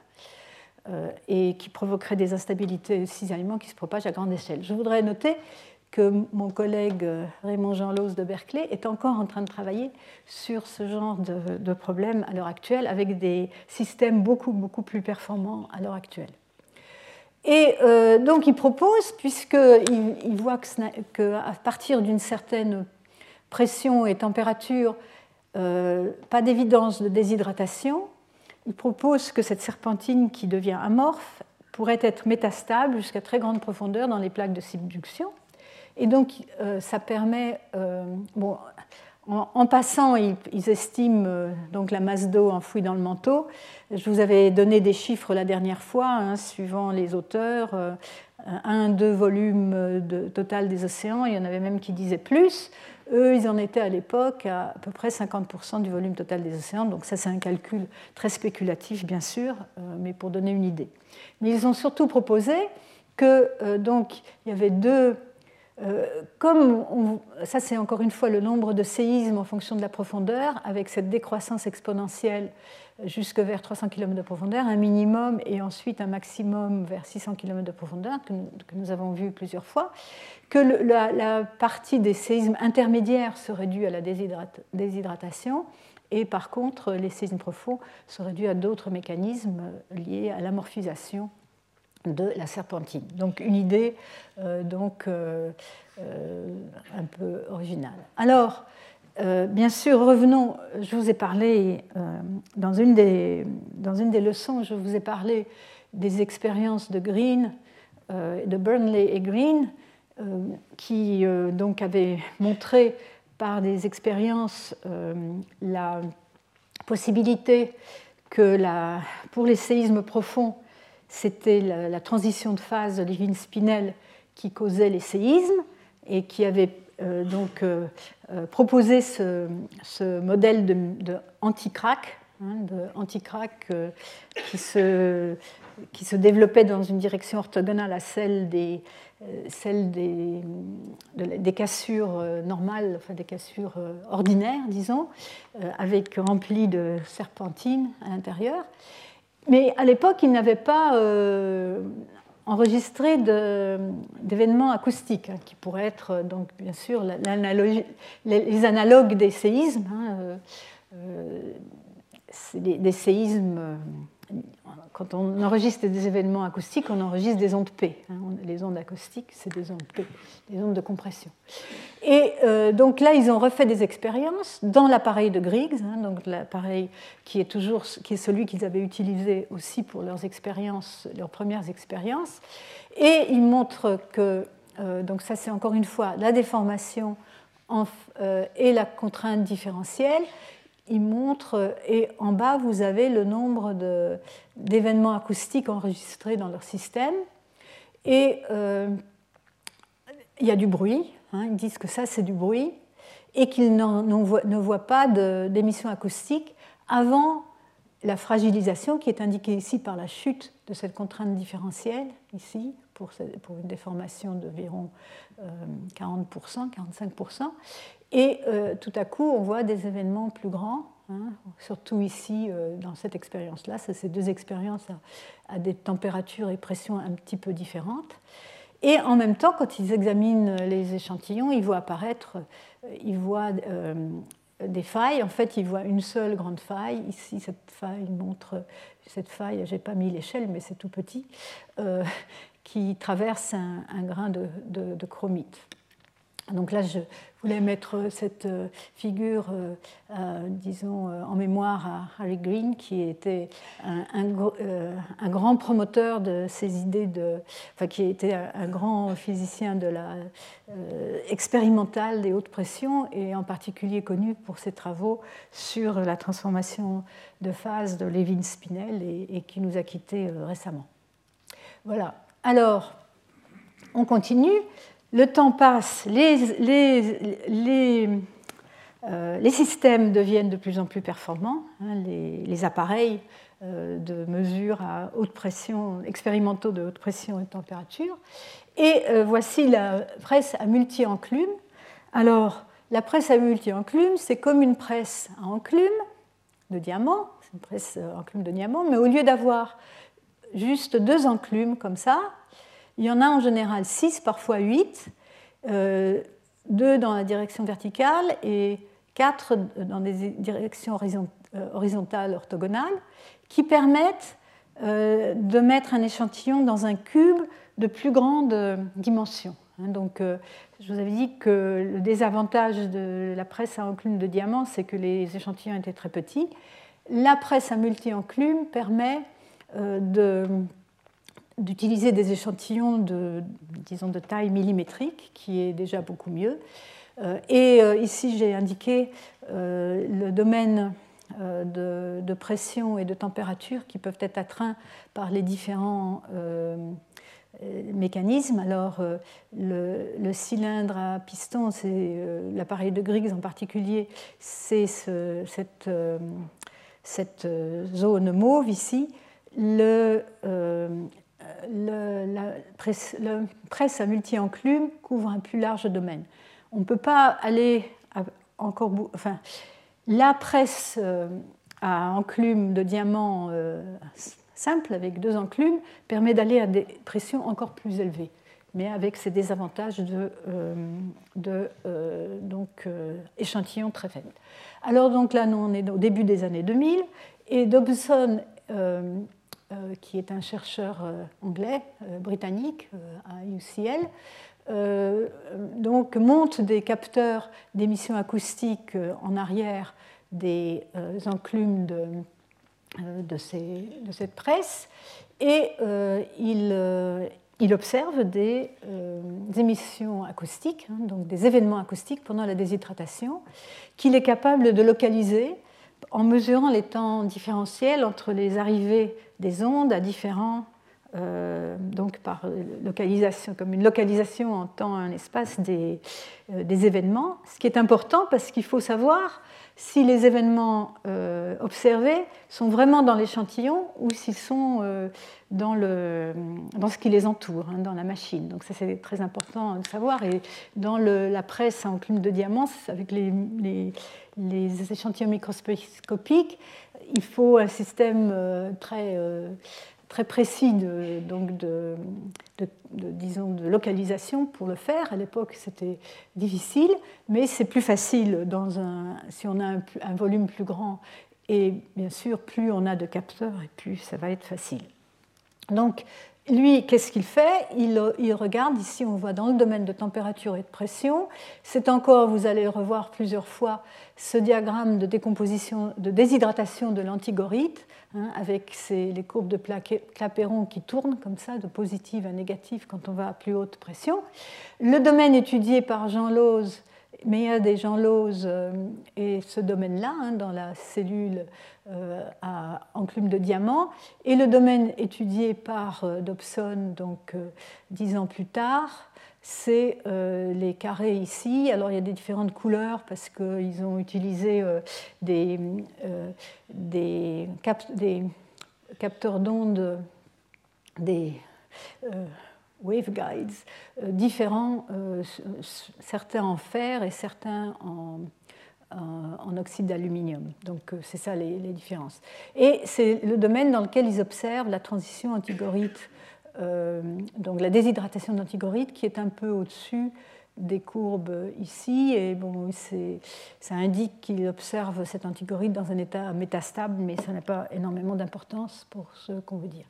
et qui provoqueraient des instabilités cisaillement qui se propagent à grande échelle. Je voudrais noter que mon collègue Raymond Jean Lose de Berkeley est encore en train de travailler sur ce genre de, problème à l'heure actuelle, avec des systèmes beaucoup, beaucoup plus performants à l'heure actuelle. Et euh, donc il propose, puisqu'il il voit qu'à partir d'une certaine pression et température, euh, pas d'évidence de déshydratation, il propose que cette serpentine qui devient amorphe pourrait être métastable jusqu'à très grande profondeur dans les plaques de subduction. Et donc euh, ça permet, bon, en, passant, ils, estiment euh, donc la masse d'eau enfouie dans le manteau. Je vous avais donné des chiffres la dernière fois, hein, suivant les auteurs. Euh, un, deux volumes total des océans, il y en avait même qui disaient plus. Eux, ils en étaient à l'époque à à peu près 50% du volume total des océans. Donc ça, c'est un calcul très spéculatif, bien sûr, euh, mais pour donner une idée. Mais ils ont surtout proposé que donc il y avait deux euh, comme ça c'est encore une fois le nombre de séismes en fonction de la profondeur, avec cette décroissance exponentielle jusque vers 300 km de profondeur, un minimum et ensuite un maximum vers 600 km de profondeur, que nous, avons vu plusieurs fois, que la, partie des séismes intermédiaires serait due à la déshydratation, et par contre les séismes profonds seraient dus à d'autres mécanismes liés à l'amorphisation de la serpentine. Donc une idée euh, donc, euh, euh, un peu originale. Alors, bien sûr, revenons, je vous ai parlé, dans, une des, dans une des leçons, je vous ai parlé des expériences de Green, de Burnley et Green, qui donc avaient montré par des expériences la possibilité que la, pour les séismes profonds, c'était la, transition de phase de Levin-Spinel qui causait les séismes et qui avait euh, donc euh, euh, proposé ce, modèle de, anti-crack, hein, qui, se, développait dans une direction orthogonale à celle des, cassures normales, enfin des cassures ordinaires, disons, avec rempli de serpentines à l'intérieur. Mais à l'époque, ils n'avaient pas euh, enregistré d'événements acoustiques, hein, qui pourraient être euh, donc bien sûr les, analogues des séismes, hein, euh, des, séismes quand on enregistre des événements acoustiques, on enregistre des ondes P. Hein. Les ondes acoustiques, c'est des ondes P, des ondes de compression. Et euh, donc là, ils ont refait des expériences dans l'appareil de Griggs, hein, donc l'appareil qui est toujours qui est celui qu'ils avaient utilisé aussi pour leurs expériences, leurs premières expériences. Et ils montrent que, euh, donc ça c'est encore une fois la déformation euh, et la contrainte différentielle il montre, et en bas, vous avez le nombre d'événements acoustiques enregistrés dans leur système. Et euh, il y a du bruit, hein, ils disent que ça, c'est du bruit, et qu'ils ne voient pas d'émissions acoustiques avant la fragilisation qui est indiquée ici par la chute de cette contrainte différentielle, ici, pour, une déformation d'environ 40%, euh, 45%. Et euh, tout à coup, on voit des événements plus grands, hein, surtout ici, euh, dans cette expérience-là. C'est ces deux expériences à, des températures et pressions un petit peu différentes. Et en même temps, quand ils examinent les échantillons, ils voient apparaître, euh, ils voient des failles. En fait, ils voient une seule grande faille. Ici, cette faille montre, cette faille, je n'ai pas mis l'échelle, mais c'est tout petit, qui traverse un, grain de chromite. Donc là, je voulais mettre cette euh, figure, euh, euh, disons, en mémoire à Harry Green, qui était un, grand promoteur de ces idées, de, enfin, qui était un, grand physicien de la des hautes pressions, et en particulier connu pour ses travaux sur la transformation de phase de Levin-Spinel, et, et, qui nous a quittés récemment. Voilà. Alors, on continue le temps passe, les, euh, systèmes deviennent de plus en plus performants, hein, les, appareils euh, de mesure à haute pression, expérimentaux de haute pression et température. Et euh, voici la presse à multi-enclume. Alors, la presse à multi-enclume, c'est comme une presse à enclume de diamant, une presse enclume de diamant, mais au lieu d'avoir juste deux enclumes comme ça, il y en a en général 6, parfois 8, euh, 2 dans la direction verticale et 4 dans des directions euh, horizontales orthogonales, qui permettent euh, de mettre un échantillon dans un cube de plus grande dimension. Hein, donc, euh, je vous avais dit que le désavantage de la presse à enclume de diamant, c'est que les échantillons étaient très petits. La presse à multi-enclume permet de d'utiliser des échantillons de, disons, de taille millimétrique, qui est déjà beaucoup mieux. Euh, et euh, ici, j'ai indiqué euh, le domaine de, pression et de température qui peuvent être atteints par les différents mécanismes. Alors, le, cylindre à piston, c'est l'appareil de Griggs en particulier, c'est cette, cette, zone mauve ici. Le, la presse, à multi-enclume couvre un plus large domaine. On ne peut pas aller encore. Enfin, la presse euh, à enclume de diamant euh, simple, avec deux enclumes, permet d'aller à des pressions encore plus élevées, mais avec ses désavantages de, euh, donc, échantillons très faibles. Alors donc là, nous, on est au début des années 2000, et Dobson qui est un chercheur euh, anglais, euh, britannique, à UCL, donc monte des capteurs d'émissions acoustiques en arrière des enclumes de, de, cette presse et il, il, observe des, émissions acoustiques, hein, donc des événements acoustiques pendant la déshydratation, qu'il est capable de localiser en mesurant les temps différentiels entre les arrivées des ondes à différents, euh, donc par localisation, comme une localisation en temps et en espace des, euh, des événements, ce qui est important parce qu'il faut savoir si les événements euh, observés sont vraiment dans l'échantillon ou s'ils sont dans, le, dans ce qui les entoure, hein, dans la machine. Donc ça c'est très important de savoir. Et dans la presse en plume de diamants, avec les, les échantillons microscopiques, il faut un système euh, très, euh, très précis de, donc de, disons, de localisation pour le faire. À l'époque, c'était difficile, mais c'est plus facile dans un, si on a un, volume plus grand Et bien sûr, plus on a de capteurs, et plus ça va être facile. Donc, lui, qu'est-ce qu'il fait? Il, regarde, ici on voit dans le domaine de température et de pression, c'est encore, vous allez le revoir plusieurs fois, ce diagramme de décomposition, de déshydratation de l'antigorite, hein, avec les courbes de Clapeyron qui tournent comme ça, de positive à négative quand on va à plus haute pression. Le domaine étudié par Jean Lose mais il y a des gens Lose euh, et ce domaine-là, hein, dans la cellule euh, à enclume de diamant, et le domaine étudié par euh, Dobson, donc dix ans plus tard, c'est les carrés ici. Alors il y a des différentes couleurs parce qu'ils ont utilisé des, des, capteurs d'ondes, des waveguides euh, différents, euh, certains en fer et certains en, en oxyde d'aluminium. Donc euh, c'est ça les, différences. Et c'est le domaine dans lequel ils observent la transition antigorite, donc la déshydratation d'antigorite qui est un peu au-dessus des courbes ici. Et bon, ça indique qu'il observe cette antigorite dans un état métastable, mais ça n'a pas énormément d'importance pour ce qu'on veut dire.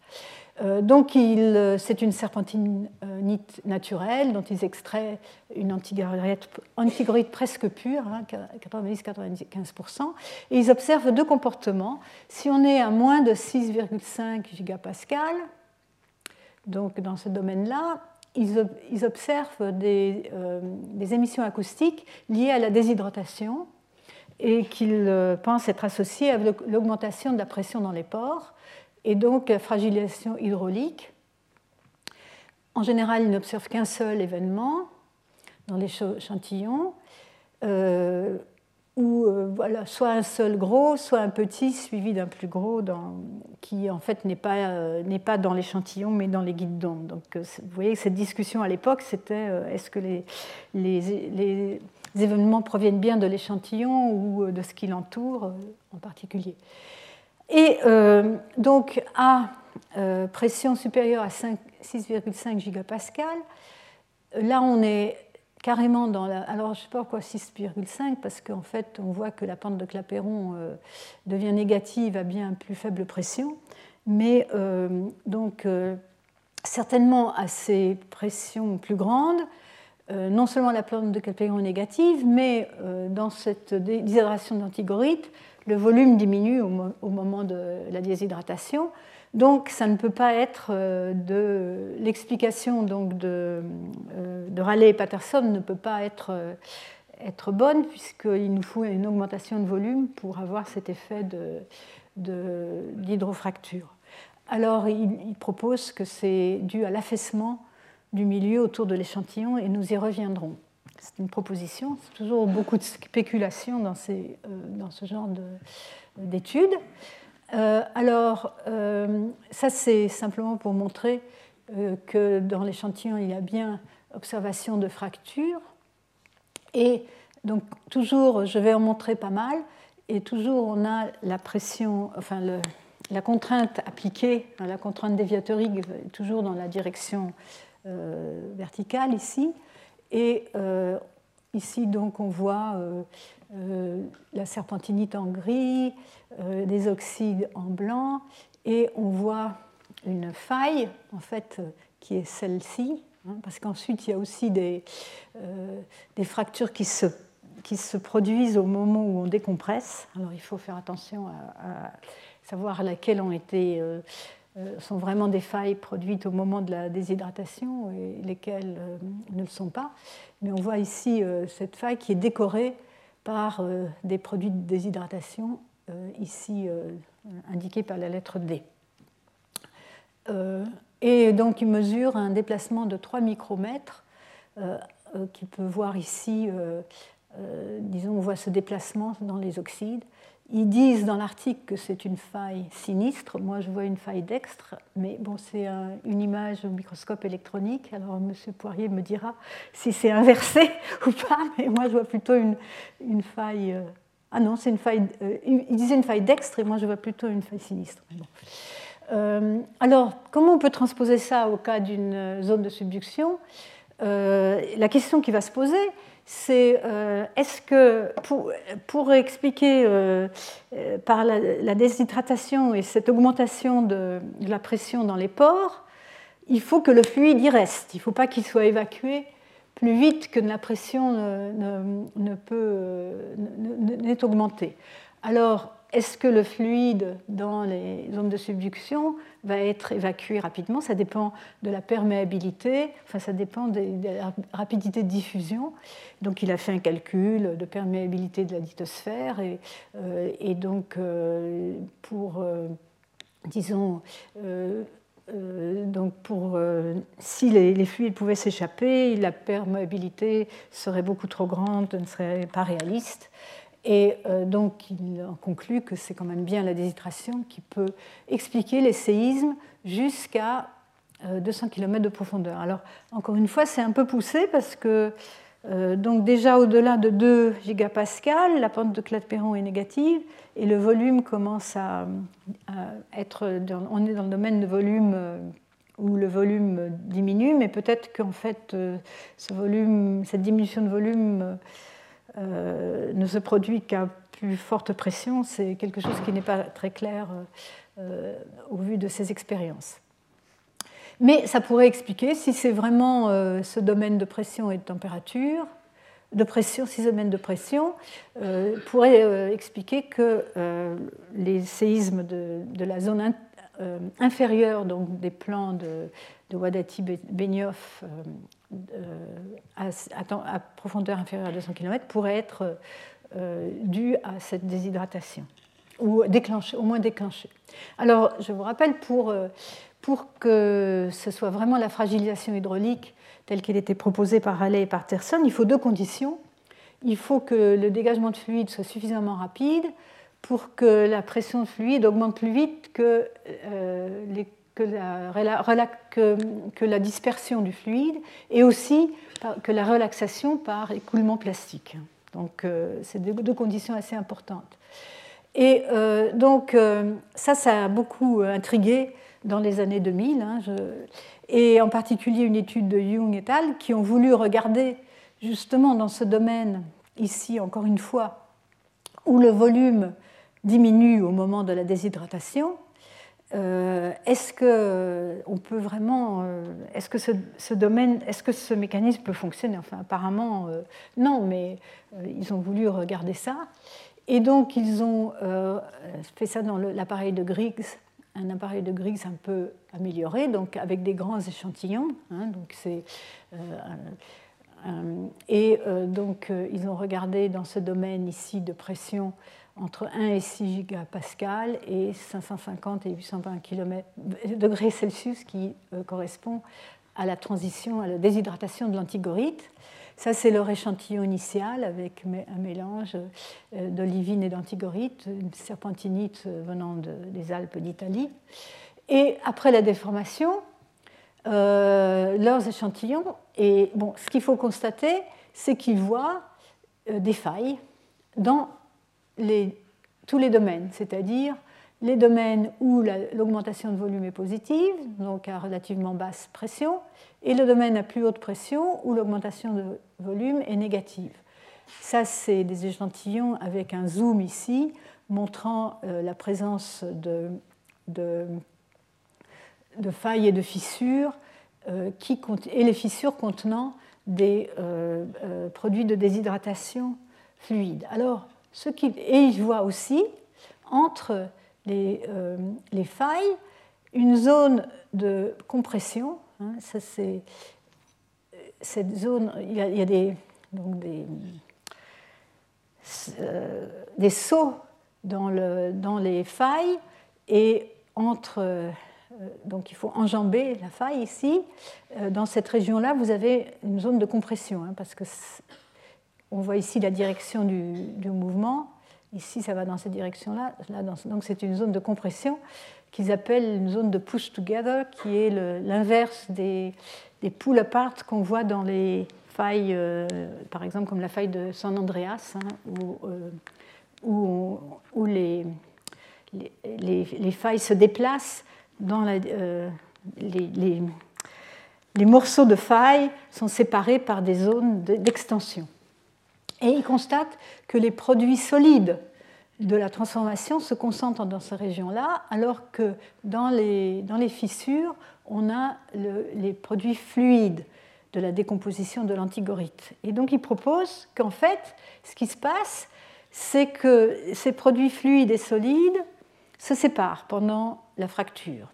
Euh, donc, c'est une serpentinite naturelle dont ils extraient une antigorite, presque pure, 90-95%, hein, et ils observent deux comportements. Si on est à moins de 6,5 gigapascal, donc dans ce domaine-là, ils, observent des, euh, des, émissions acoustiques liées à la déshydratation et qu'ils euh, pensent être associées avec l'augmentation de la pression dans les pores et donc la fragilisation hydraulique. En général, ils n'observent qu'un seul événement dans les. Euh, ou euh, voilà, soit un seul gros, soit un petit suivi d'un plus gros, qui en fait n'est pas, euh, n'est pas dans l'échantillon, mais dans les guides d'onde. Donc euh, vous voyez, cette discussion à l'époque, c'était est-ce que les, les, les, événements proviennent bien de l'échantillon ou de ce qui l'entoure en particulier. Et donc à pression supérieure à 6,5 gigapascal, là on est carrément dans la. Alors, je ne sais pas pourquoi 6,5, parce qu'en fait, on voit que la pente de Clapeyron euh, devient négative à bien plus faible pression. Mais euh, donc, euh, certainement à ces pressions plus grandes, non seulement la pente de Clapeyron est négative, mais dans cette déshydratation d'antigorite, le volume diminue au, moment de la déshydratation. Donc, ça ne peut pas être euh, de l'explication donc de, euh, de Raleigh et Patterson ne peut pas être, euh, être bonne puisqu'il nous faut une augmentation de volume pour avoir cet effet d'hydrofracture. Alors, il, propose que c'est dû à l'affaissement du milieu autour de l'échantillon et nous y reviendrons. C'est une proposition, c'est toujours beaucoup de spéculation dans, ces, dans ce genre d'études. Euh, alors, euh, ça c'est simplement pour montrer euh, que dans l'échantillon, il y a bien observation de fractures. Et donc, toujours, je vais en montrer pas mal, et toujours on a la pression, enfin la contrainte appliquée, hein, la contrainte déviatorique, toujours dans la direction verticale ici. Et ici, donc, on voit la serpentinite en gris, euh, des oxydes en blanc, et on voit une faille, en fait, euh, qui est celle-ci, hein, parce qu'ensuite, il y a aussi des, euh, des fractures qui se, qui se produisent au moment où on décompresse. Alors, il faut faire attention à, savoir laquelle ont été... sont vraiment des failles produites au moment de la déshydratation et lesquelles ne le sont pas. Mais on voit ici cette faille qui est décorée par des produits de déshydratation euh, ici euh, indiqué par la lettre D. Euh, et donc il mesure un déplacement de 3 micromètres, qui peut voir ici, disons, on voit ce déplacement dans les oxydes. Ils disent dans l'article que c'est une faille sinistre. Moi, je vois une faille dextre, mais bon, c'est une image au microscope électronique. Alors, M. Poirier me dira si c'est inversé ou pas, mais moi, je vois plutôt une, une faille ah non, c'est une faille. Euh, il disait une faille dextre et moi je vois plutôt une faille sinistre. Euh, alors, comment on peut transposer ça au cas d'une zone de subduction? Euh, La question qui va se poser, c'est euh, est-ce que pour, expliquer euh, euh, par la, déshydratation et cette augmentation de, la pression dans les pores, il faut que le fluide y reste. Il ne faut pas qu'il soit évacué plus vite que la pression ne, n'est augmentée. Alors, est-ce que le fluide dans les zones de subduction va être évacué rapidement? Ça dépend de la perméabilité, enfin ça dépend de, la rapidité de diffusion. Donc il a fait un calcul de perméabilité de la lithosphère et, euh, donc euh, pour, euh, disons, donc pour, si les, les, fluides pouvaient s'échapper, la perméabilité serait beaucoup trop grande, ne serait pas réaliste. Et euh, donc, il en conclut que c'est quand même bien la déshydratation qui peut expliquer les séismes jusqu'à 200 euh, km de profondeur. Alors, encore une fois, c'est un peu poussé parce que, euh, donc déjà au-delà de 2 gigapascal, la pente de Clapeyron est négative et le volume commence à, être. on est dans le domaine de volume où le volume diminue, mais peut-être qu'en fait, volume, cette diminution de volume euh, ne se produit qu'à plus forte pression, c'est quelque chose qui n'est pas très clair euh, au vu de ces expériences. Mais ça pourrait expliquer, si c'est vraiment euh, ce domaine de pression et de température, de pression, ces domaines de pression, pourrait expliquer que les séismes de, la zone inférieure, donc des plans de Wadati-Benioff à, profondeur inférieure à 200 km pourrait être euh, dû à cette déshydratation, ou au moins déclenchée. Alors, je vous rappelle, pour, euh, pour que ce soit vraiment la fragilisation hydraulique telle qu'elle était proposée par Halley et par Terson, il faut deux conditions. Il faut que le dégagement de fluide soit suffisamment rapide pour que la pression de fluide augmente plus vite que euh, les que la, que, la, dispersion du fluide et aussi que la relaxation par écoulement plastique. Donc, euh, c'est deux, conditions assez importantes. Et euh, donc, euh, ça, ça a beaucoup intrigué dans les années 2000, hein, et en particulier une étude de Young et al. qui ont voulu regarder justement dans ce domaine, ici encore une fois, où le volume diminue au moment de la déshydratation, euh, est-ce que euh, on peut vraiment, euh, est-ce que ce, domaine, est-ce que ce mécanisme peut fonctionner? Enfin, apparemment, non, mais ils ont voulu regarder ça. Et donc, ils ont fait ça dans l'appareil de Griggs, un appareil de Griggs un peu amélioré, donc avec des grands échantillons. Hein, donc c'est et donc, ils ont regardé dans ce domaine ici de pression entre 1 et 6 gigapascal et 550 et 820 km, degrés Celsius qui euh, correspond à la transition, à la déshydratation de l'antigorite. Ça, c'est leur échantillon initial avec un mélange euh, d'olivine et d'antigorite, une serpentinite euh, venant des Alpes d'Italie. Et après la déformation, leurs échantillons, et bon, ce qu'il faut constater, c'est qu'ils voient des failles dans tous les domaines, c'est-à-dire les domaines où l'augmentation de volume est positive, donc à relativement basse pression, et le domaine à plus haute pression où l'augmentation de volume est négative. Ça, c'est des échantillons avec un zoom ici, montrant euh, la présence de, failles et de fissures, euh, et les fissures contenant des euh, produits de déshydratation fluide. Alors, et je vois aussi entre les, euh, les, failles une zone de compression. Hein, ça c'est cette zone. Il y a, des, euh, des sauts dans, les failles et entre euh, donc il faut enjamber la faille ici. Dans cette région-là, vous avez une zone de compression, hein, parce que on voit ici la direction du, mouvement. Ici, ça va dans cette direction-là. donc, c'est une zone de compression qu'ils appellent une zone de push together, qui est l'inverse des, des pull apart qu'on voit dans les failles, euh, par exemple comme la faille de San Andreas, hein, euh, où, où, les, les, les, failles se déplacent dans euh, les, morceaux de failles sont séparés par des zones d'extension. Et ils constatent que les produits solides de la transformation se concentrent dans ces régions-là, alors que dans les, fissures, on a les produits fluides de la décomposition de l'antigorite. Et donc ils proposent qu'en fait, ce qui se passe, c'est que ces produits fluides et solides se séparent pendant la fracture.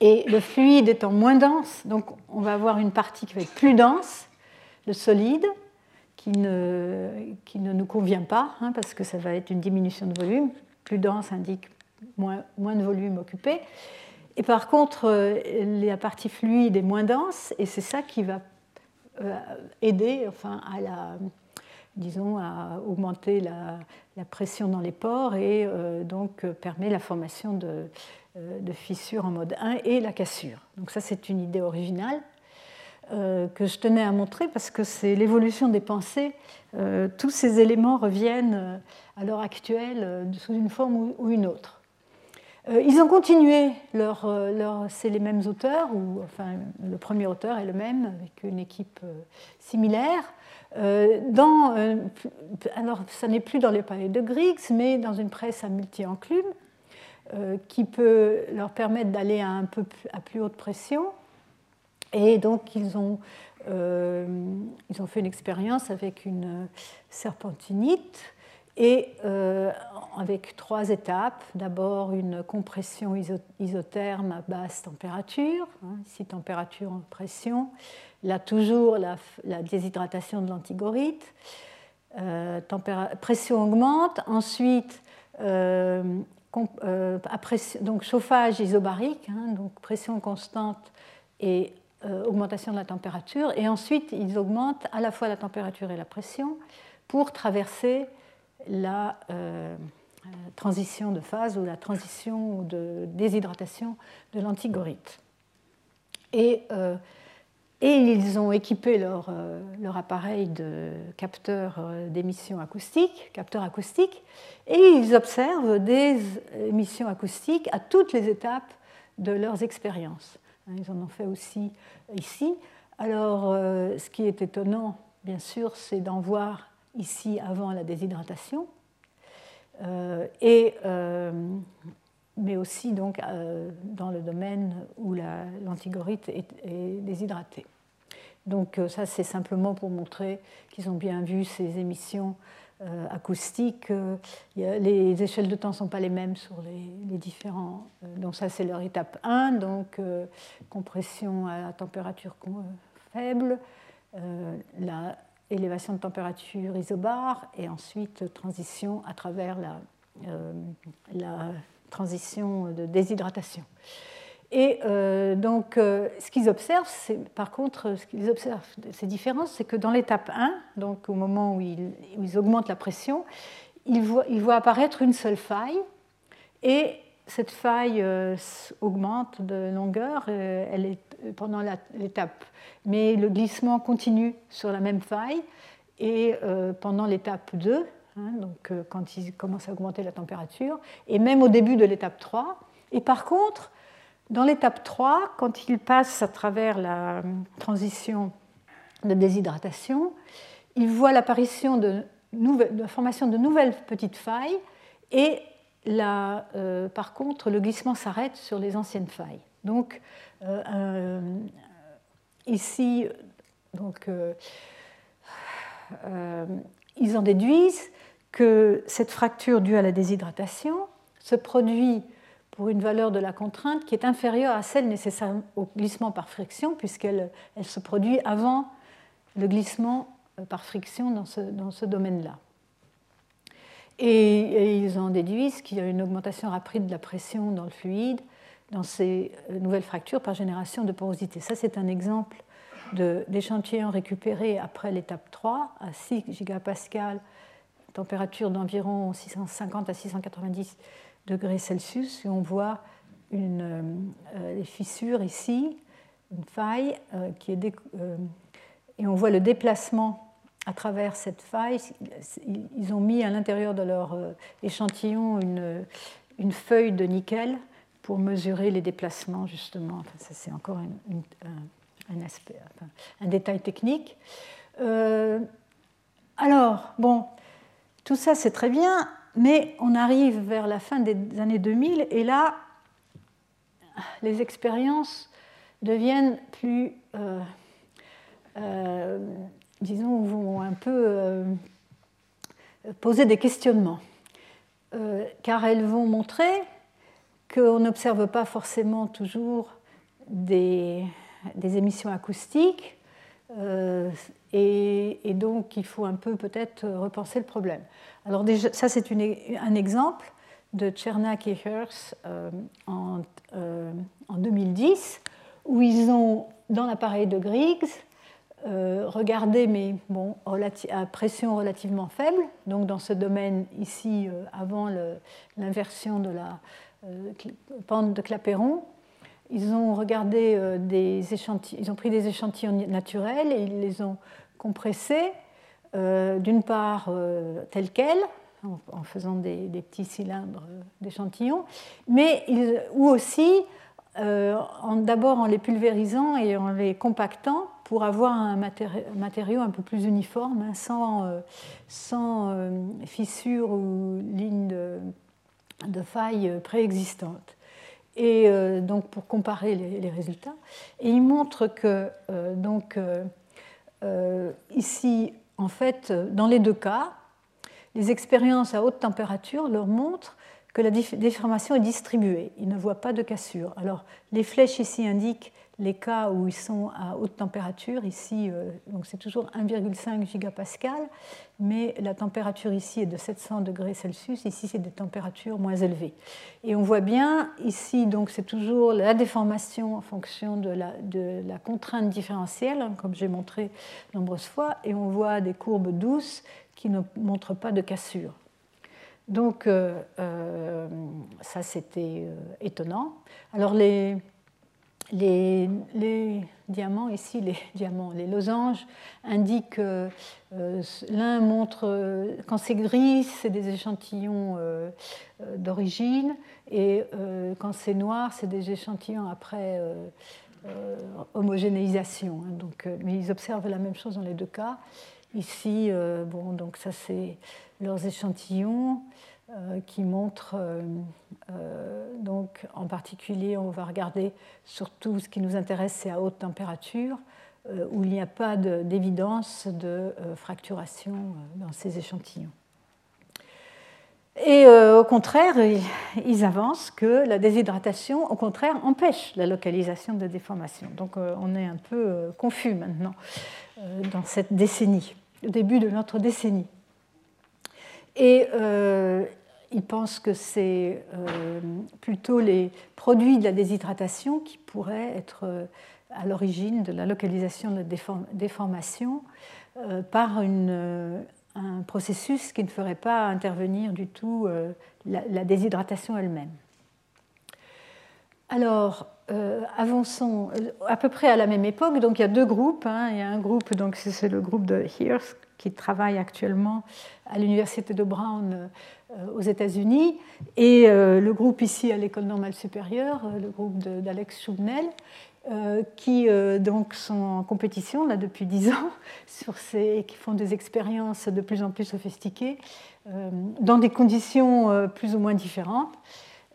Et le fluide étant moins dense, donc on va avoir une partie qui va être plus dense, le solide, qui ne, qui ne nous convient pas, hein, parce que ça va être une diminution de volume. Plus dense indique moins, moins de volume occupé. Et par contre, euh, la partie fluide est moins dense, et c'est ça qui va euh, aider enfin, à la, disons, à augmenter la, pression dans les pores et euh, donc permet la formation de, de, fissures en mode 1 et la cassure. Donc ça, c'est une idée originale que je tenais à montrer parce que c'est l'évolution des pensées. tous ces éléments reviennent à l'heure actuelle sous une forme ou une autre. Euh, ils ont continué, leur, euh, c'est les mêmes auteurs, ou enfin le premier auteur est le même, avec une équipe euh, similaire. Dans, alors, ça n'est plus dans les palais de Griggs, mais dans une presse à multi-enclume, qui peut leur permettre d'aller à un peu à plus haute pression. Et donc, ils ont, ils ont fait une expérience avec une serpentinite et euh, avec trois étapes. D'abord une compression isotherme à basse température, hein, ici température en pression. Là toujours la, déshydratation de l'antigorite. Euh, pression augmente. Ensuite, euh, donc chauffage isobarique, hein, donc pression constante et augmentation de la température. Et ensuite, ils augmentent à la fois la température et la pression pour traverser la euh, transition de phase ou la transition de déshydratation de l'antigorite. Et, euh, et, ils ont équipé leur, euh, leur appareil de capteur d'émissions acoustiques, capteur acoustique, et ils observent des émissions acoustiques à toutes les étapes de leurs expériences. Hein, ils en ont fait aussi ici. Alors, ce qui est étonnant, bien sûr, c'est d'en voir ici avant la déshydratation, euh, et, euh, mais aussi donc, euh, dans le domaine où l'antigorite est, déshydratée. Donc ça, c'est simplement pour montrer qu'ils ont bien vu ces émissions acoustiques. les échelles de temps ne sont pas les mêmes sur les, différents. donc ça, c'est leur étape 1, donc compression à température faible. la élévation de température isobare et ensuite transition à travers euh, la transition de déshydratation. Et euh, donc, euh, ce qu'ils observent, par contre, ce qu'ils observent, ces différences, c'est que dans l'étape 1, donc au moment où ils, ils augmentent la pression, ils voient, ils apparaître une seule faille et cette faille augmente de longueur, pendant l'étape. Mais le glissement continue sur la même faille et euh, pendant l'étape 2, hein, donc euh, quand il commence à augmenter la température, et même au début de l'étape 3. Et par contre, dans l'étape 3, quand il passe à travers la transition de déshydratation, il voit l'apparition de, de, formation de nouvelles petites failles et euh, par contre, le glissement s'arrête sur les anciennes failles. Donc, euh, ici, donc, euh, euh, ils en déduisent que cette fracture due à la déshydratation se produit une valeur de la contrainte qui est inférieure à celle nécessaire au glissement par friction, puisqu'elle elle se produit avant le glissement par friction dans ce, domaine-là. Et, ils en déduisent qu'il y a une augmentation rapide de la pression dans le fluide dans ces euh, nouvelles fractures par génération de porosité. Ça, c'est un exemple d'échantillons récupérés après l'étape 3 à 6 gigapascal, température d'environ 650 à 690 degrés Celsius, et on voit une, euh, les fissures ici, une faille euh, qui est et on voit le déplacement à travers cette faille. Ils ont mis à l'intérieur de leur échantillon une, une feuille de nickel pour mesurer les déplacements, justement. Ça, c'est encore un, aspect, un, détail technique. Euh, alors, bon, tout ça c'est très bien, mais on arrive vers la fin des années 2000 et là, les expériences deviennent plus, euh, euh, disons, vont un peu euh, poser des questionnements, car elles vont montrer qu'on n'observe pas forcément toujours des, émissions acoustiques, et, donc il faut un peu peut-être repenser le problème. Alors déjà, ça c'est un exemple de Chernak et Hertz en, en 2010, où ils ont, dans l'appareil de Griggs, euh, regardé, mais bon, à pression relativement faible, donc dans ce domaine ici, euh, avant l'inversion de la euh, pente de Clapeyron, ils ont regardé euh, des échantillons, ils ont pris des échantillons naturels et ils les ont compressés, d'une part tels quels, en, faisant des, petits cylindres d'échantillons, mais ils, ou aussi euh, d'abord en les pulvérisant et en les compactant pour avoir un matériau un peu plus uniforme, hein, sans, euh, sans euh, fissures ou lignes de failles préexistantes. Et donc pour comparer les, résultats. Et il montre que donc, ici, en fait, dans les deux cas, les expériences à haute température leur montrent que la déformation est distribuée. Il ne voit pas de cassure. Alors, les flèches ici indiquent les cas où ils sont à haute température. Ici, euh, c'est toujours 1,5 gigapascal, mais la température ici est de 700 degrés Celsius. Ici, c'est des températures moins élevées. Et on voit bien ici, donc c'est toujours la déformation en fonction de la, contrainte différentielle, hein, comme j'ai montré nombreuses fois, et on voit des courbes douces qui ne montrent pas de cassure. Donc, euh, euh, ça, c'était étonnant. Alors, les, les, diamants, ici, les diamants, les losanges, indiquent l'un montre, quand c'est gris, c'est des échantillons d'origine, et quand c'est noir, c'est des échantillons après homogénéisation. Hein. donc, mais ils observent la même chose dans les deux cas. Ici, bon, donc ça, c'est leurs échantillons. Euh, qui montrent, euh, euh, donc en particulier, on va regarder surtout ce qui nous intéresse, c'est à haute température, où il n'y a pas d'évidence de, fracturation dans ces échantillons. Et au contraire, ils avancent que la déshydratation, au contraire, empêche la localisation de déformation. Donc on est un peu confus maintenant dans cette décennie, au début de notre décennie. Et il pense que c'est euh, plutôt les produits de la déshydratation qui pourraient être euh, à l'origine de la localisation de la déformation euh, par un processus qui ne ferait pas intervenir du tout la, déshydratation elle-même. Alors, avançons à peu près à la même époque. Donc, il y a deux groupes. Hein. Il y a un groupe, donc c'est le groupe de Hirsch qui travaille actuellement à l'université de Brown aux États-Unis, et euh, le groupe ici à l'École normale supérieure, euh, le groupe d'Alex Schubnel, qui donc sont en compétition là depuis dix ans sur ces, qui font des expériences de plus en plus sophistiquées dans des conditions plus ou moins différentes.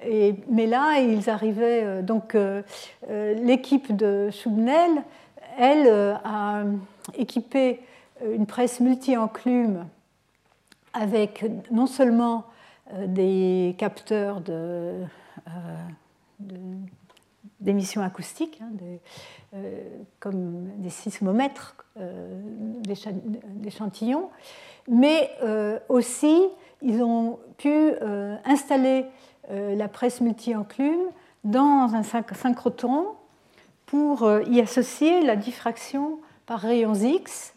Et, mais là, ils arrivaient donc l'équipe de Schubnel, elle a équipé une presse multi-enclume avec non seulement euh, des capteurs euh, d'émissions acoustiques, hein, euh, comme des sismomètres d'échantillons, mais aussi ils ont pu installer la presse multi-enclume dans un synchrotron pour y associer la diffraction par rayons X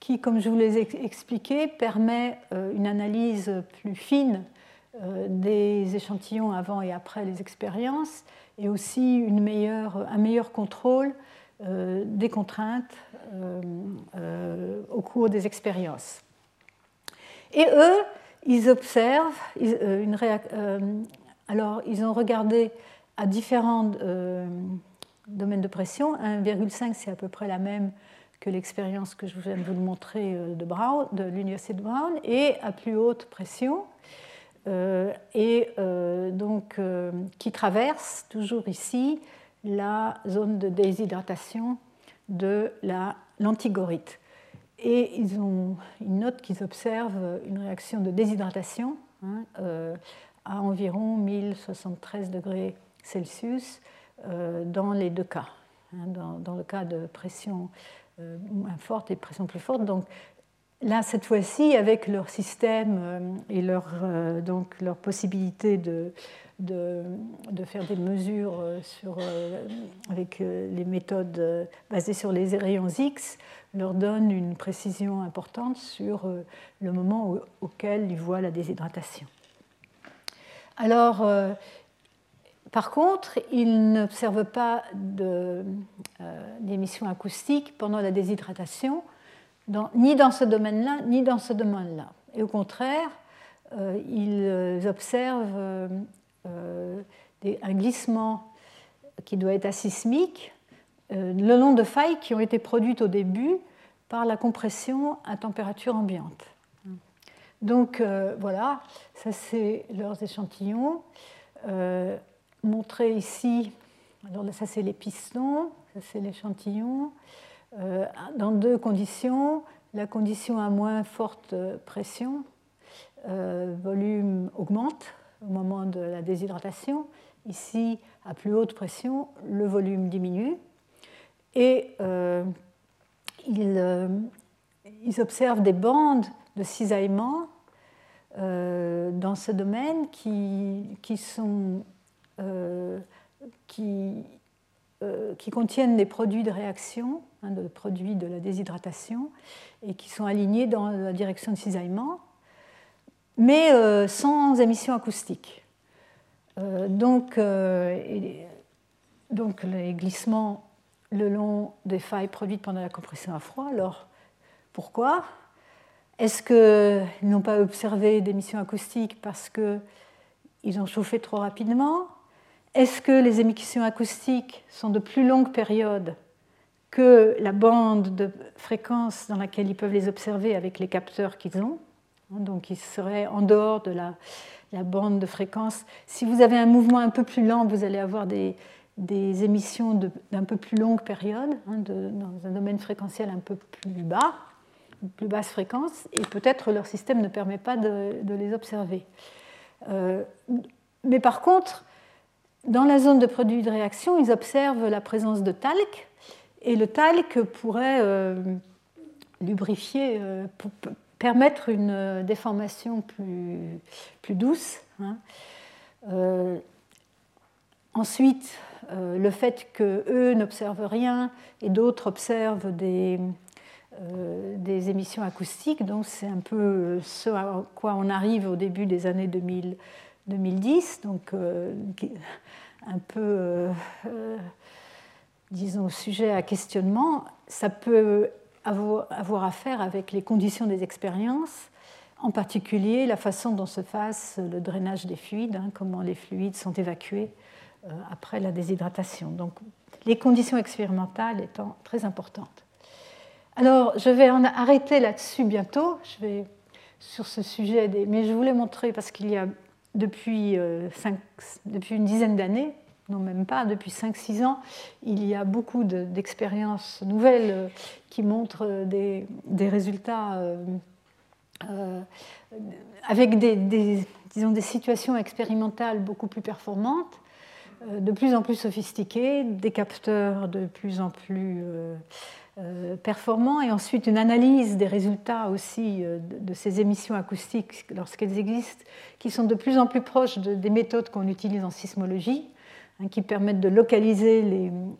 qui, comme je vous l'ai expliqué, permet euh, une analyse plus fine euh, des échantillons avant et après les expériences, et aussi un meilleur contrôle euh, des contraintes au cours des expériences. Et eux, ils observent alors ils ont regardé à différents domaines de pression. 1,5 c'est à peu près la même que l'expérience que je viens de vous montrer de, Brown, de l'université de Brown, et à plus haute pression, et donc qui traverse toujours ici la zone de déshydratation de l'antigorite. Et ils, notent qu'ils observent une réaction de déshydratation hein, euh, à environ 1073 degrés Celsius euh, dans les deux cas. Hein, dans, le cas de pression euh, moins forte et pression plus forte. Donc là, cette fois-ci, avec leur système et leur, donc, leur possibilité de, de, de, faire des mesures sur, avec les méthodes basées sur les rayons X, leur donne une précision importante sur euh, le moment auquel ils voient la déshydratation. Alors, euh, par contre, ils n'observent pas euh, d'émissions acoustiques pendant la déshydratation, ni dans ce domaine-là, ni dans ce domaine-là. Et au contraire, ils observent un glissement qui doit être asismique euh, le long de failles qui ont été produites au début par la compression à température ambiante. Donc euh, voilà, ça c'est leurs échantillons. Euh, montrés ici, alors ça c'est les pistons, ça c'est l'échantillon, dans deux conditions. La condition à moins forte pression, volume augmente au moment de la déshydratation. Ici, à plus haute pression, le volume diminue. Et euh, euh, ils, observent des bandes de cisaillement euh, dans ce domaine qui, qui sont, qui, qui, contiennent des produits de réaction, hein, des produits de la déshydratation, et qui sont alignés dans la direction de cisaillement, mais sans émission acoustique. donc, donc les glissements le long des failles produites pendant la compression à froid. Alors, pourquoi? Est-ce qu'ils n'ont pas observé d'émissions acoustiques parce qu'ils ont chauffé trop rapidement? Est-ce que les émissions acoustiques sont de plus longue période que la bande de fréquence dans laquelle ils peuvent les observer avec les capteurs qu'ils ont Donc, ils seraient en dehors de la, bande de fréquence. Si vous avez un mouvement un peu plus lent, vous allez avoir des, des émissions d'un peu plus longue période, hein, dans un domaine fréquentiel un peu plus bas, plus basse fréquence, et peut-être leur système ne permet pas de, les observer. Euh, mais par contre, dans la zone de produit de réaction, ils observent la présence de talc, et le talc pourrait euh, lubrifier, euh, permettre une déformation plus, douce. Hein. ensuite, euh, le fait qu'eux n'observent rien et d'autres observent des, euh, des, émissions acoustiques. Donc c'est un peu ce à quoi on arrive au début des années 2000, 2010, donc euh, un peu, disons, sujet à questionnement. Ça peut avoir, à faire avec les conditions des expériences, en particulier la façon dont se passe le drainage des fluides, hein, comment les fluides sont évacués euh, après la déshydratation. Donc les conditions expérimentales étant très importantes. Alors je vais en arrêter là-dessus bientôt. Je vais sur ce sujet, mais je voulais montrer parce qu'il y a depuis, euh, depuis une dizaine d'années, non même pas, depuis 5-6 ans, il y a beaucoup d'expériences nouvelles euh, qui montrent des, des résultats avec des, disons, des situations expérimentales beaucoup plus performantes euh, de plus en plus sophistiqués, des capteurs de plus en plus euh, euh, performants, et ensuite une analyse des résultats aussi de ces émissions acoustiques lorsqu'elles existent, qui sont de plus en plus proches des méthodes qu'on utilise en sismologie, hein, qui permettent de localiser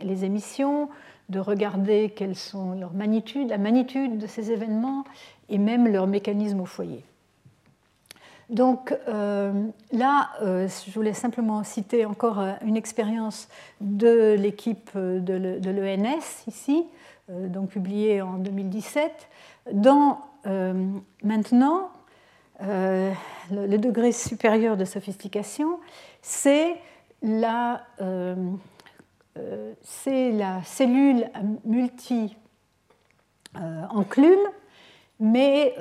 les, émissions, de regarder quelles sont leurs magnitudes, la magnitude de ces événements et même leur mécanisme au foyer. Donc euh, là, euh, je voulais simplement citer encore euh, une expérience de l'équipe de l'ENS ici, donc publiée en 2017. Dans maintenant, le, degré supérieur de sophistication, c'est la, la, cellule multi enclume, mais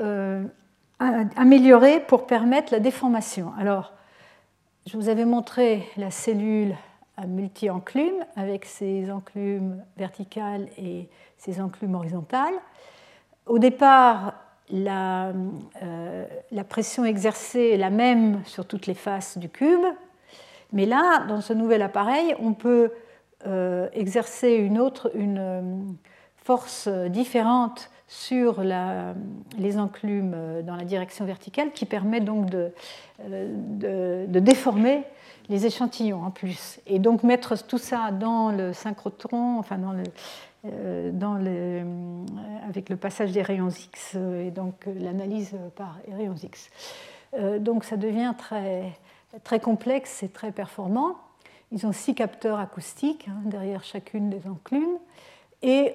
améliorée pour permettre la déformation. Alors, je vous avais montré la cellule à multi-enclume avec ses enclumes verticales et ses enclumes horizontales. Au départ, la, euh, la, pression exercée est la même sur toutes les faces du cube, mais là, dans ce nouvel appareil, on peut euh, exercer une autre une euh, force différente sur les enclumes dans la direction verticale qui permet donc de, de, déformer les échantillons en plus. Et donc mettre tout ça dans le synchrotron, enfin dans le, euh, euh, avec le passage des rayons X euh, et donc l'analyse par rayons X. donc ça devient très, très complexe et très performant. Ils ont six capteurs acoustiques hein, derrière chacune des enclumes et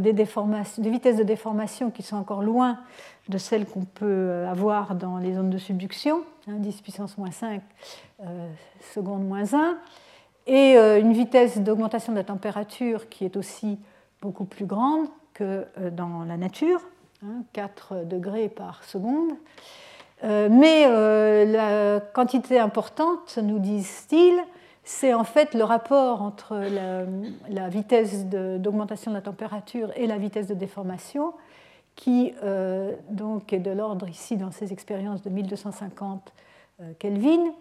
des, déformations, des vitesses de déformation qui sont encore loin de celles qu'on peut avoir dans les zones de subduction, 10 hein, puissance moins 5 secondes moins 1 et euh, une vitesse d'augmentation de la température qui est aussi beaucoup plus grande que euh, dans la nature, 4 hein, degrés par seconde. Euh, mais la quantité importante, nous disent-ils, c'est en fait le rapport entre la, vitesse d'augmentation de, la température et la vitesse de déformation, qui donc est de l'ordre ici dans ces expériences de 1250 Kelvin,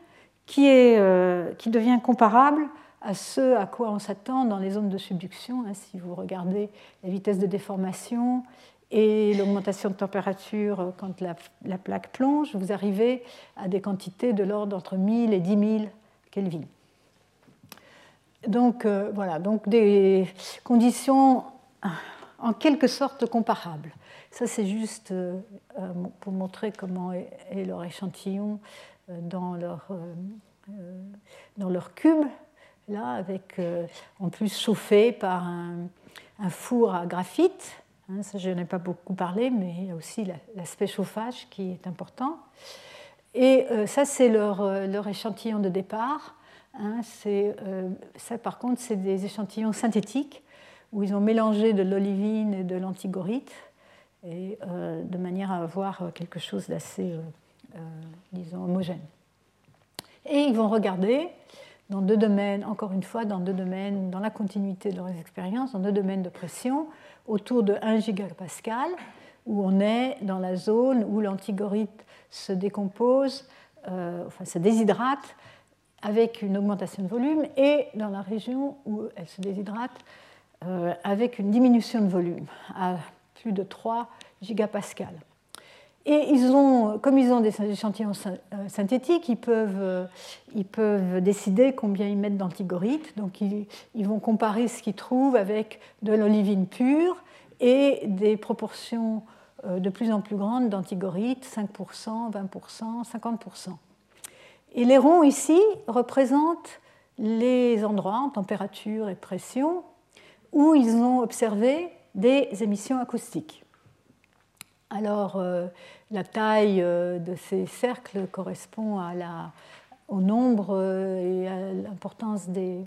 qui, est, euh, qui devient comparable à ce à quoi on s'attend dans les zones de subduction. Hein, si vous regardez la vitesse de déformation et l'augmentation de température quand la, la, plaque plonge, vous arrivez à des quantités de l'ordre entre 1000 et 10 000 Kelvin. Donc euh, voilà, donc des conditions en quelque sorte comparables. Ça, c'est juste euh, pour montrer comment est leur échantillon euh, dans leur, euh, euh, dans leur cube, là, avec, en plus chauffé par un, four à graphite. Hein, ça, je n'ai pas beaucoup parlé, mais il y a aussi l'aspect chauffage qui est important. Et ça, c'est leur, leur, échantillon de départ. Hein, ça, par contre, c'est des échantillons synthétiques où ils ont mélangé de l'olivine et de l'antigorite, et de manière à avoir quelque chose d'assez euh, disons, homogènes. Et ils vont regarder dans deux domaines, encore une fois, dans deux domaines, dans la continuité de leurs expériences, dans deux domaines de pression, autour de 1 gigapascal, où on est dans la zone où l'antigorite se décompose, euh, enfin se déshydrate avec une augmentation de volume, et dans la région où elle se déshydrate euh, avec une diminution de volume à plus de 3 gigapascals. Et ils ont, comme ils ont des échantillons euh, synthétiques, ils peuvent, euh, ils peuvent décider combien ils mettent d'antigorite. Donc ils, ils, vont comparer ce qu'ils trouvent avec de l'olivine pure et des proportions de plus en plus grandes d'antigorite, 5%, 20%, 50%. Et les ronds ici représentent les endroits en température et pression où ils ont observé des émissions acoustiques. Alors, la taille euh, de ces cercles correspond la, au nombre euh, et à l'importance des,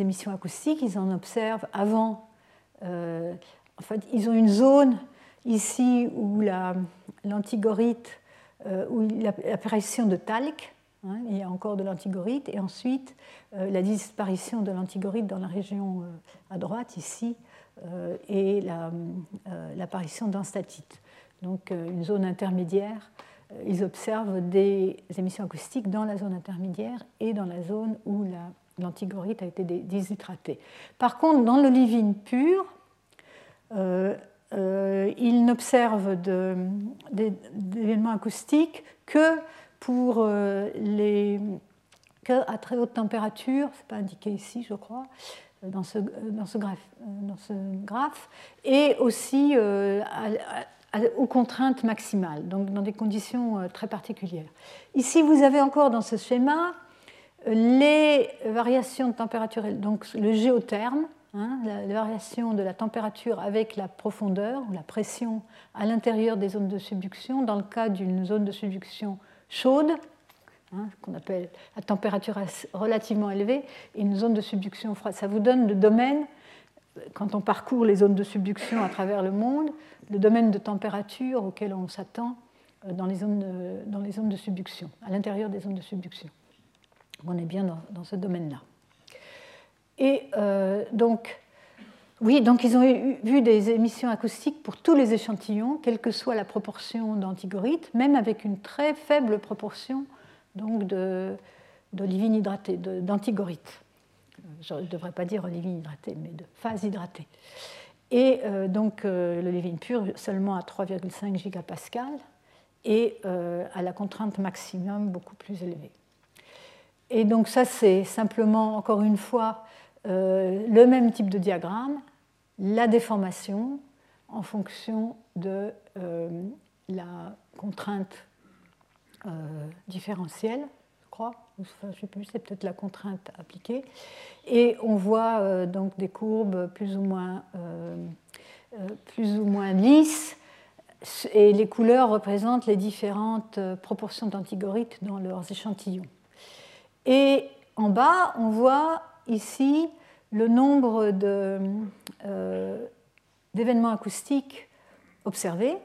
émissions acoustiques. Ils en observent avant. Euh, en fait, ils ont une zone ici où l'antigorite, où l'apparition de talc, il y a encore de l'antigorite, et ensuite la disparition de l'antigorite dans la région à droite, ici, et l'apparition d'un statite donc euh, une zone intermédiaire. Euh, ils observent des émissions acoustiques dans la zone intermédiaire et dans la zone où l'antigorite a été déshydratée. Par contre, dans l'olivine pure, euh, ils n'observent d'événements acoustiques que pour les à très haute température, ce n'est pas indiqué ici, je crois, dans ce, dans ce, graphe, dans ce graphe, et aussi aux contraintes maximales, donc dans des conditions euh, très particulières. Ici, vous avez encore dans ce schéma euh, les variations de température, donc le géotherme, hein, la, variation de la température avec la profondeur, la pression à l'intérieur des zones de subduction, dans le cas d'une zone de subduction chaude, hein, qu'on appelle à température relativement élevée, et une zone de subduction froide. Ça vous donne le domaine quand on parcourt les zones de subduction à travers le monde, le domaine de température auquel on s'attend dans les, zones de, dans les zones de subduction, à l'intérieur des zones de subduction. On est bien dans, ce domaine-là. Et donc, oui, donc ils ont vu des émissions acoustiques pour tous les échantillons, quelle que soit la proportion d'antigorites, même avec une très faible proportion donc d'olivine hydratée, d'antigorites. Je ne devrais pas dire olivine hydratée, mais de phase hydratée. Et euh, donc euh, l'olivine pure seulement à 3,5 gigapascal et euh, à la contrainte maximum beaucoup plus élevée. Et donc ça, c'est simplement, encore une fois, euh, le même type de diagramme, la déformation en fonction de euh, la contrainte euh, différentielle, je crois, enfin, je sais plus, c'est peut-être la contrainte appliquée, et on voit donc des courbes plus ou moins, plus ou moins lisses, et les couleurs représentent les différentes proportions d'antigorites dans leurs échantillons. Et en bas, on voit ici le nombre euh, d'événements acoustiques observés.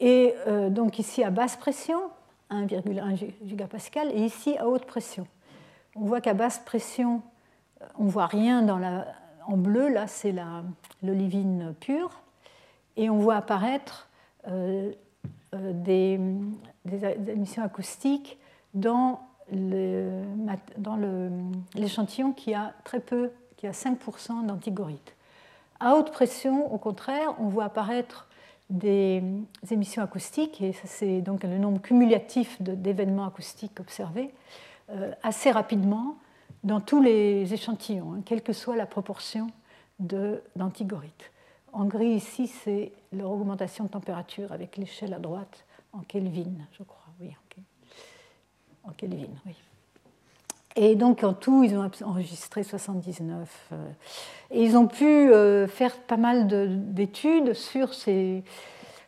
Et euh, donc ici à basse pression, 1,1 gigapascal, et ici à haute pression. On voit qu'à basse pression, euh, on ne voit rien dans la, en bleu, là c'est l'olivine pure, et on voit apparaître des, des, émissions acoustiques dans dans l'échantillon qui a très peu, qui a 5% d'antigorites. À haute pression, au contraire, on voit apparaître des émissions acoustiques, et c'est donc le nombre cumulatif d'événements acoustiques observés, euh, assez rapidement dans tous les échantillons, hein, quelle que soit la proportion d'antigorites. En gris, ici, c'est leur augmentation de température avec l'échelle à droite en Kelvin, je crois. Oui, oui. Et donc en tout, ils ont enregistré 79. Euh, et ils ont pu euh, faire pas mal d'études sur ces,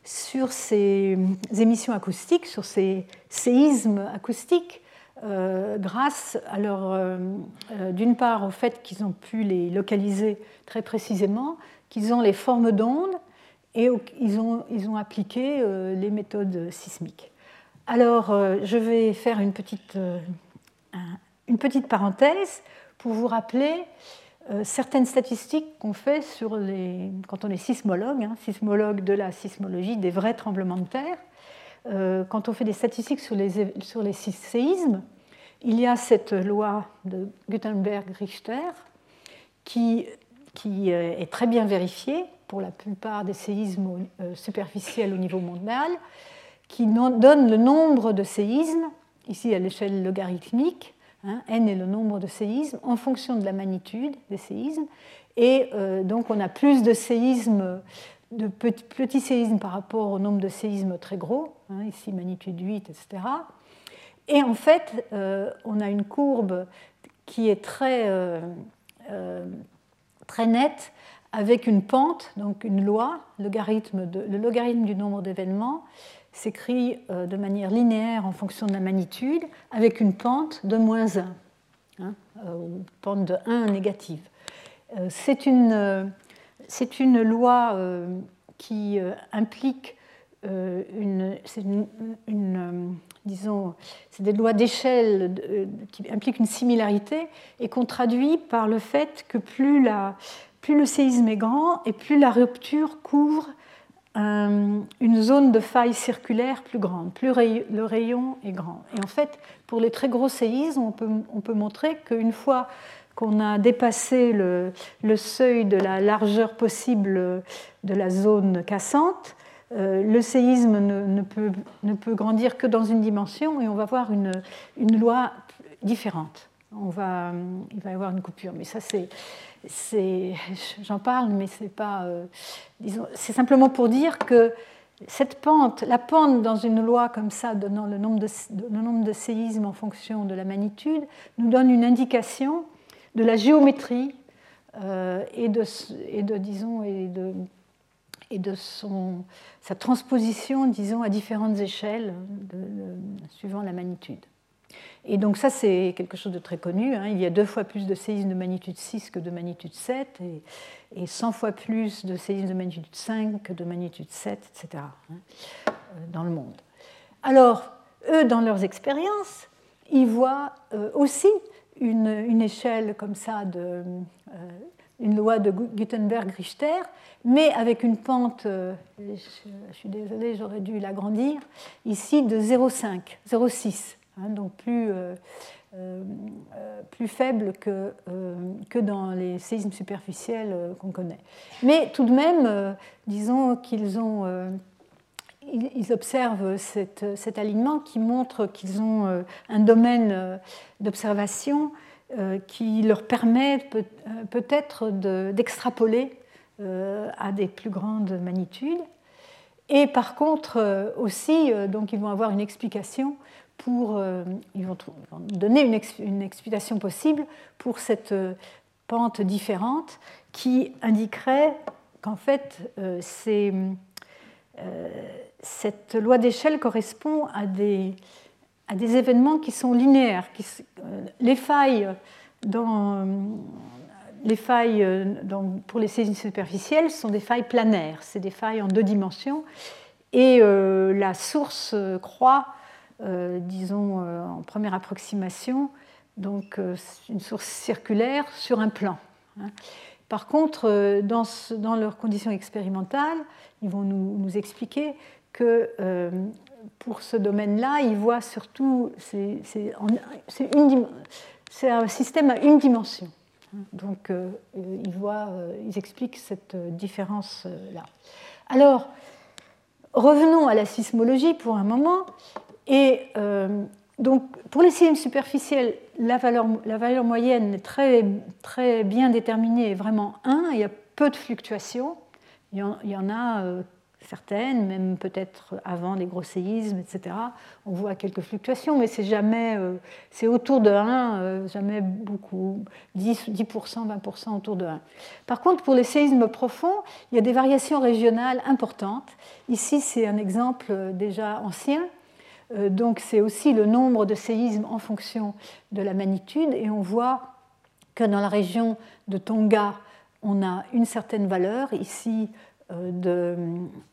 sur ces émissions acoustiques, sur ces séismes acoustiques, euh, grâce à leur, d'une part au fait qu'ils ont pu les localiser très précisément, qu'ils ont les formes d'ondes et ils ont, ils ont appliqué les méthodes sismiques. Alors, euh, je vais faire une petite, euh, une petite parenthèse pour vous rappeler euh, certaines statistiques qu'on fait sur les, quand on est sismologue, hein, sismologue de la sismologie des vrais tremblements de terre. quand on fait des statistiques sur les, sur les séismes, il y a cette loi de Gutenberg-Richter qui, qui est très bien vérifiée pour la plupart des séismes superficiels au niveau mondial qui donne le nombre de séismes, ici à l'échelle logarithmique, hein, n est le nombre de séismes, en fonction de la magnitude des séismes. Et euh, donc on a plus de séismes, de petits, séismes par rapport au nombre de séismes très gros, hein, ici magnitude 8, etc. Et en fait, euh, on a une courbe qui est très, euh, très nette avec une pente, donc une loi, logarithme de, le logarithme du nombre d'événements, s'écrit euh, de manière linéaire en fonction de la magnitude, avec une pente de moins 1, hein, euh, ou pente de 1 négative. Euh, c'est une, c'est une loi qui implique une, une, disons, c'est des lois d'échelle qui impliquent une similarité et qu'on traduit par le fait que plus, la, plus le séisme est grand et plus la rupture couvre une zone de faille circulaire plus grande, plus le rayon est grand. Et en fait, pour les très gros séismes, on peut, on peut montrer qu'une fois qu'on a dépassé le, seuil de la largeur possible de la zone cassante, euh, le séisme ne, ne, peut, ne, peut, grandir que dans une dimension et on va voir une, une loi différente. On va, il va y avoir une coupure, mais ça c'est j'en parle, mais c'est pas, euh, c'est simplement pour dire que cette pente, la pente dans une loi comme ça, donnant le nombre de, séismes en fonction de la magnitude, nous donne une indication de la géométrie euh, et, de, disons, et de, sa transposition, disons, à différentes échelles, suivant la magnitude. Et donc ça, c'est quelque chose de très connu. Hein. Il y a deux fois plus de séismes de magnitude 6 que de magnitude 7, et, 100 fois plus de séismes de magnitude 5 que de magnitude 7, etc., hein, euh, dans le monde. Alors, eux, dans leurs expériences, ils voient euh, aussi une, échelle comme ça. Euh, une loi de Gutenberg-Richter, mais avec une pente, je, suis désolée, j'aurais dû l'agrandir, ici de 0,5, 0,6. Hein, donc plus, euh, euh, plus faible que, euh, que dans les séismes superficiels qu'on connaît. Mais tout de même, disons qu'ils ont ils observent cet alignement qui montre qu'ils ont un domaine d'observation qui leur permet peut-être d'extrapoler à des plus grandes magnitudes. Et par contre aussi, donc ils vont avoir une explication euh, ils vont donner une, explication possible pour cette euh, pente différente qui indiquerait qu'en fait, euh, cette loi d'échelle correspond à des, événements qui sont linéaires. Les failles, pour les séismes superficielles sont des failles planaires, c'est des failles en deux dimensions, et la source croît disons, euh, en première approximation, donc euh, une source circulaire sur un plan. Hein. Par contre, dans, dans, leurs conditions expérimentales, ils vont nous, expliquer que pour ce domaine-là, ils voient surtout, c'est un système à une dimension. Hein. Donc, ils, voient, ils expliquent cette différence-là. Alors, revenons à la sismologie pour un moment. Et euh, donc, pour les séismes superficiels, la valeur, moyenne est très, bien déterminée, vraiment 1. Il y a peu de fluctuations. Il y en, a euh, certaines, même peut-être avant les gros séismes, etc. On voit quelques fluctuations, mais c'est jamais, euh, c'est autour de 1, jamais beaucoup, 10, 10%, 20% autour de 1. Par contre, pour les séismes profonds, il y a des variations régionales importantes. Ici, c'est un exemple déjà ancien donc c'est aussi le nombre de séismes en fonction de la magnitude. Et on voit que dans la région de Tonga, on a une certaine valeur. Ici, euh, de,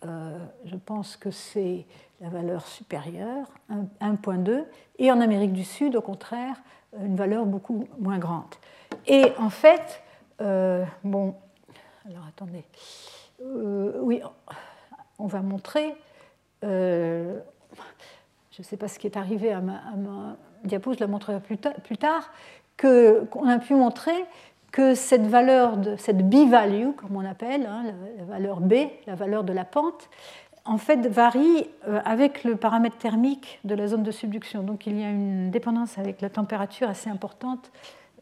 euh, je pense que c'est la valeur supérieure, 1.2. Et en Amérique du Sud, au contraire, une valeur beaucoup moins grande. Et en fait, bon, alors attendez, oui, on va montrer je ne sais pas ce qui est arrivé à ma, diapo, je la montrerai plus, tard, qu'on a pu montrer que cette valeur, cette b-value, comme on appelle, hein, la, valeur B, la valeur de la pente, en fait varie euh, avec le paramètre thermique de la zone de subduction. Donc il y a une dépendance avec la température assez importante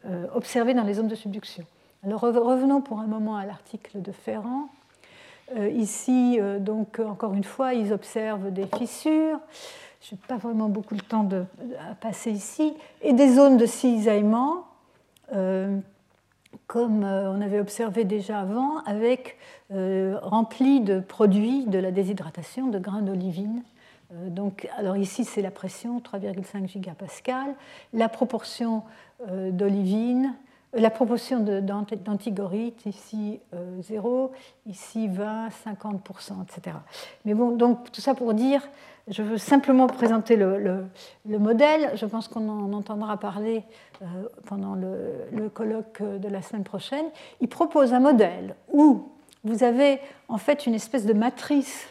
euh, observée dans les zones de subduction. Alors revenons pour un moment à l'article de Ferrand. Euh, ici, donc encore une fois, ils observent des fissures je n'ai pas vraiment beaucoup le temps de, passer ici, et des zones de cisaillement, euh, comme euh, on avait observé déjà avant, avec euh, remplies de produits de la déshydratation de grains d'olivine. Donc, alors ici, c'est la pression, 3,5 gigapascal, la proportion d'olivine, la proportion d'antigorite, ici 0, ici 20, 50%, etc. Mais bon, donc tout ça pour dire je veux simplement présenter le, modèle. Je pense qu'on en entendra parler euh, pendant le, colloque de la semaine prochaine. Il propose un modèle où vous avez en fait une espèce de matrice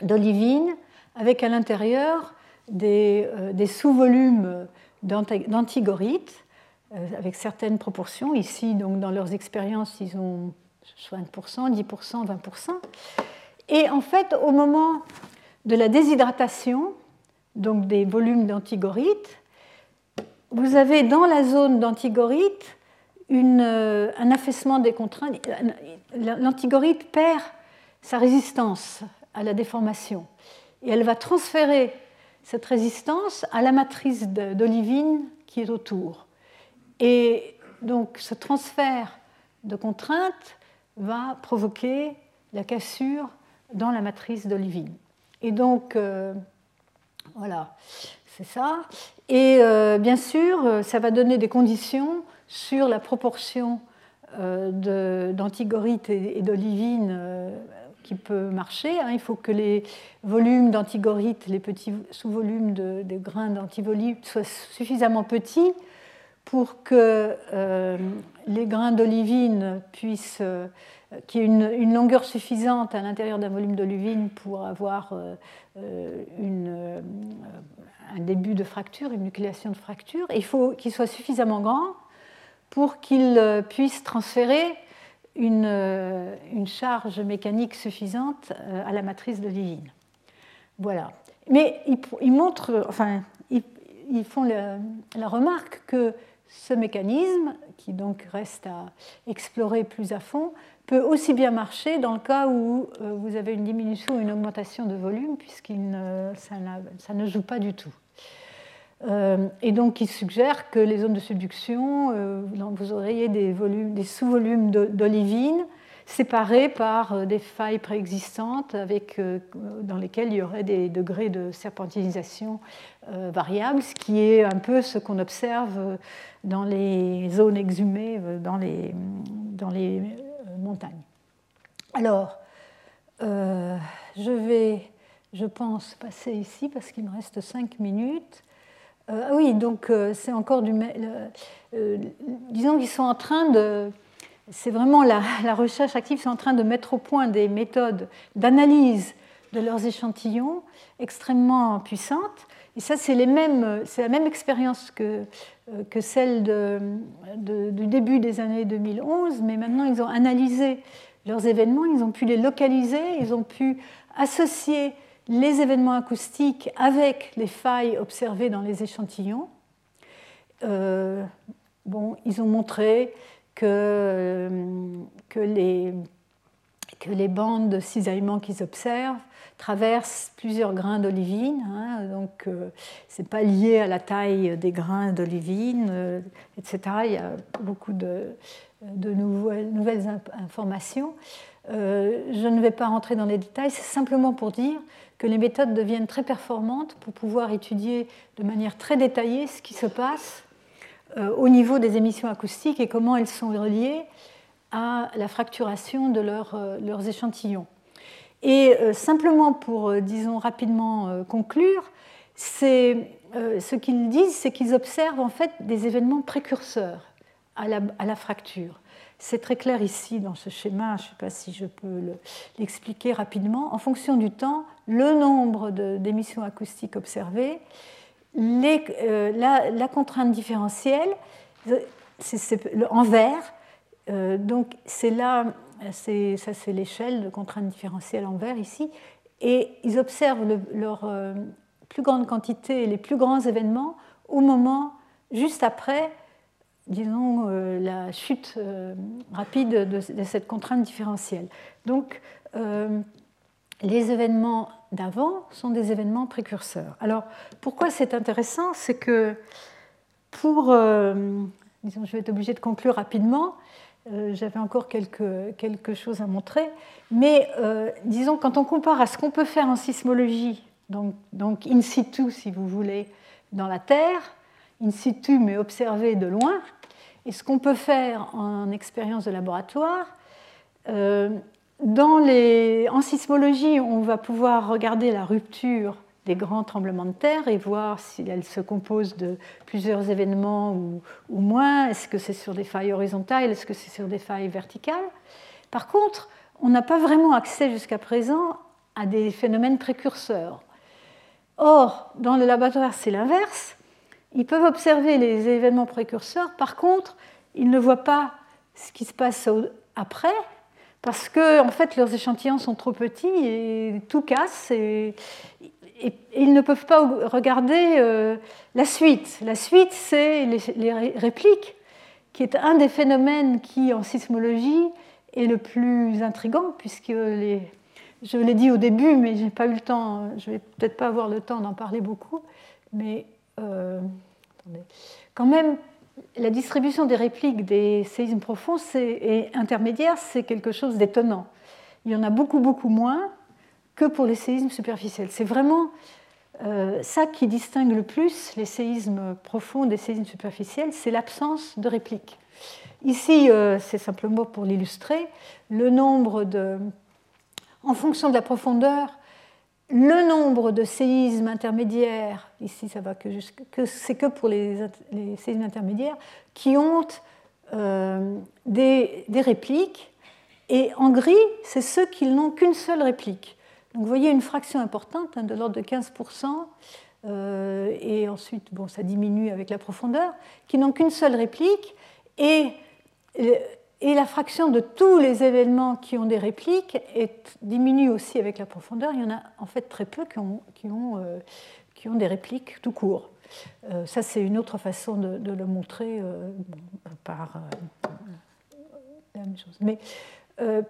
d'olivine avec à l'intérieur des, euh, sous-volumes d'antigorite euh, avec certaines proportions. Ici, donc, dans leurs expériences, ils ont 5%, 10%, 20%. Et en fait, au moment de la déshydratation, donc des volumes d'antigorite, vous avez dans la zone d'antigorite euh, un affaissement des contraintes. L'antigorite perd sa résistance à la déformation et elle va transférer cette résistance à la matrice d'olivine qui est autour. Et donc ce transfert de contraintes va provoquer la cassure dans la matrice d'olivine. Et donc, euh, voilà, c'est ça. Et bien sûr, ça va donner des conditions sur la proportion d'antigorite et d'olivine qui peut marcher. Hein. Il faut que les volumes d'antigorite, les petits sous-volumes de, des grains d'antivolite soient suffisamment petits pour que euh, les grains d'olivine puissent, euh, qu'il y ait une, longueur suffisante à l'intérieur d'un volume d'olivine pour avoir euh, un début de fracture, une nucléation de fracture. il faut qu'il soit suffisamment grand pour qu'il puisse transférer une, charge mécanique suffisante à la matrice d'olivine. Voilà. Mais ils, montrent, enfin, ils, font la remarque que ce mécanisme, qui donc reste à explorer plus à fond, peut aussi bien marcher dans le cas où euh, vous avez une diminution ou une augmentation de volume, puisque ça, ça, ne joue pas du tout. Euh, et donc, il suggère que les zones de subduction, euh, vous auriez des, des sous-volumes d'olivine séparés par euh, des failles préexistantes avec, euh, dans lesquelles il y aurait des degrés de serpentinisation euh, variables, ce qui est un peu ce qu'on observe dans les zones exhumées dans les, dans les montagnes. Alors, je vais, je pense, passer ici parce qu'il me reste cinq minutes. ah oui, donc c'est encore du... disons qu'ils sont en train de c'est vraiment la, recherche active, c'est en train de mettre au point des méthodes d'analyse de leurs échantillons extrêmement puissantes. Et ça, c'est, la même expérience que, euh, celle du début des années 2011, mais maintenant ils ont analysé leurs événements, ils ont pu les localiser, ils ont pu associer les événements acoustiques avec les failles observées dans les échantillons. Euh, bon, ils ont montré que, euh, que, les, bandes de cisaillement qu'ils observent traversent plusieurs grains d'olivine. Hein, donc, euh, ce n'est pas lié à la taille des grains d'olivine, euh, etc. Il y a beaucoup de, nouvelles, informations. je ne vais pas rentrer dans les détails, c'est simplement pour dire que les méthodes deviennent très performantes pour pouvoir étudier de manière très détaillée ce qui se passe euh, au niveau des émissions acoustiques et comment elles sont reliées à la fracturation de euh, leurs échantillons. Et euh, simplement pour, disons, rapidement conclure, ce qu'ils disent, c'est qu'ils observent en fait des événements précurseurs à la, fracture. C'est très clair ici dans ce schéma, je ne sais pas si je peux l'expliquer rapidement. En fonction du temps, le nombre d'émissions acoustiques observées euh, la, contrainte différentielle, c'est en vert, euh, donc c'est là, ça c'est l'échelle de contrainte différentielle en vert ici, et ils observent leur euh, plus grande quantité les plus grands événements au moment juste après, disons, la chute rapide de, cette contrainte différentielle. Donc, les événements d'avant sont des événements précurseurs. Alors, pourquoi c'est intéressant C'est que pour... Euh, disons, je vais être obligée de conclure rapidement. Euh, j'avais encore quelque, quelque chose à montrer. Mais euh, disons, quand on compare à ce qu'on peut faire en sismologie, donc, donc in situ, si vous voulez, dans la Terre, in situ, mais observé de loin, et ce qu'on peut faire en expérience de laboratoire, en sismologie, on va pouvoir regarder la rupture des grands tremblements de terre et voir si elle se compose de plusieurs événements ou, moins. Est-ce que c'est sur des failles horizontales? Est-ce que c'est sur des failles verticales? Par contre, on n'a pas vraiment accès jusqu'à présent à des phénomènes précurseurs. Or, dans le laboratoire, c'est l'inverse. Ils peuvent observer les événements précurseurs. Par contre, ils ne voient pas ce qui se passe après, parce que en fait leurs échantillons sont trop petits et tout casse et, ils ne peuvent pas regarder euh, la suite. La suite, c'est les, répliques, qui est un des phénomènes qui en sismologie est le plus intrigant, puisque les, je l'ai dit au début, mais je n'ai pas eu le temps, je vais peut-être pas avoir le temps d'en parler beaucoup, mais euh, quand même, la distribution des répliques des séismes profonds et intermédiaires, c'est quelque chose d'étonnant. Il y en a beaucoup, beaucoup moins que pour les séismes superficiels. C'est vraiment ça qui distingue le plus les séismes profonds des séismes superficiels, c'est l'absence de réplique. Ici, c'est simplement pour l'illustrer, le nombre de, en fonction de la profondeur, le nombre de séismes intermédiaires, ici ça va que, que c'est que pour les, séismes intermédiaires, qui ont euh, des, répliques, et en gris, c'est ceux qui n'ont qu'une seule réplique. Donc vous voyez une fraction importante, hein, de l'ordre de 15%, euh, et ensuite bon, ça diminue avec la profondeur, qui n'ont qu'une seule réplique, et et la fraction de tous les événements qui ont des répliques diminue aussi avec la profondeur. Il y en a en fait très peu qui ont, euh, des répliques tout court. Euh, ça, c'est une autre façon de, le montrer euh, par la même chose. Mais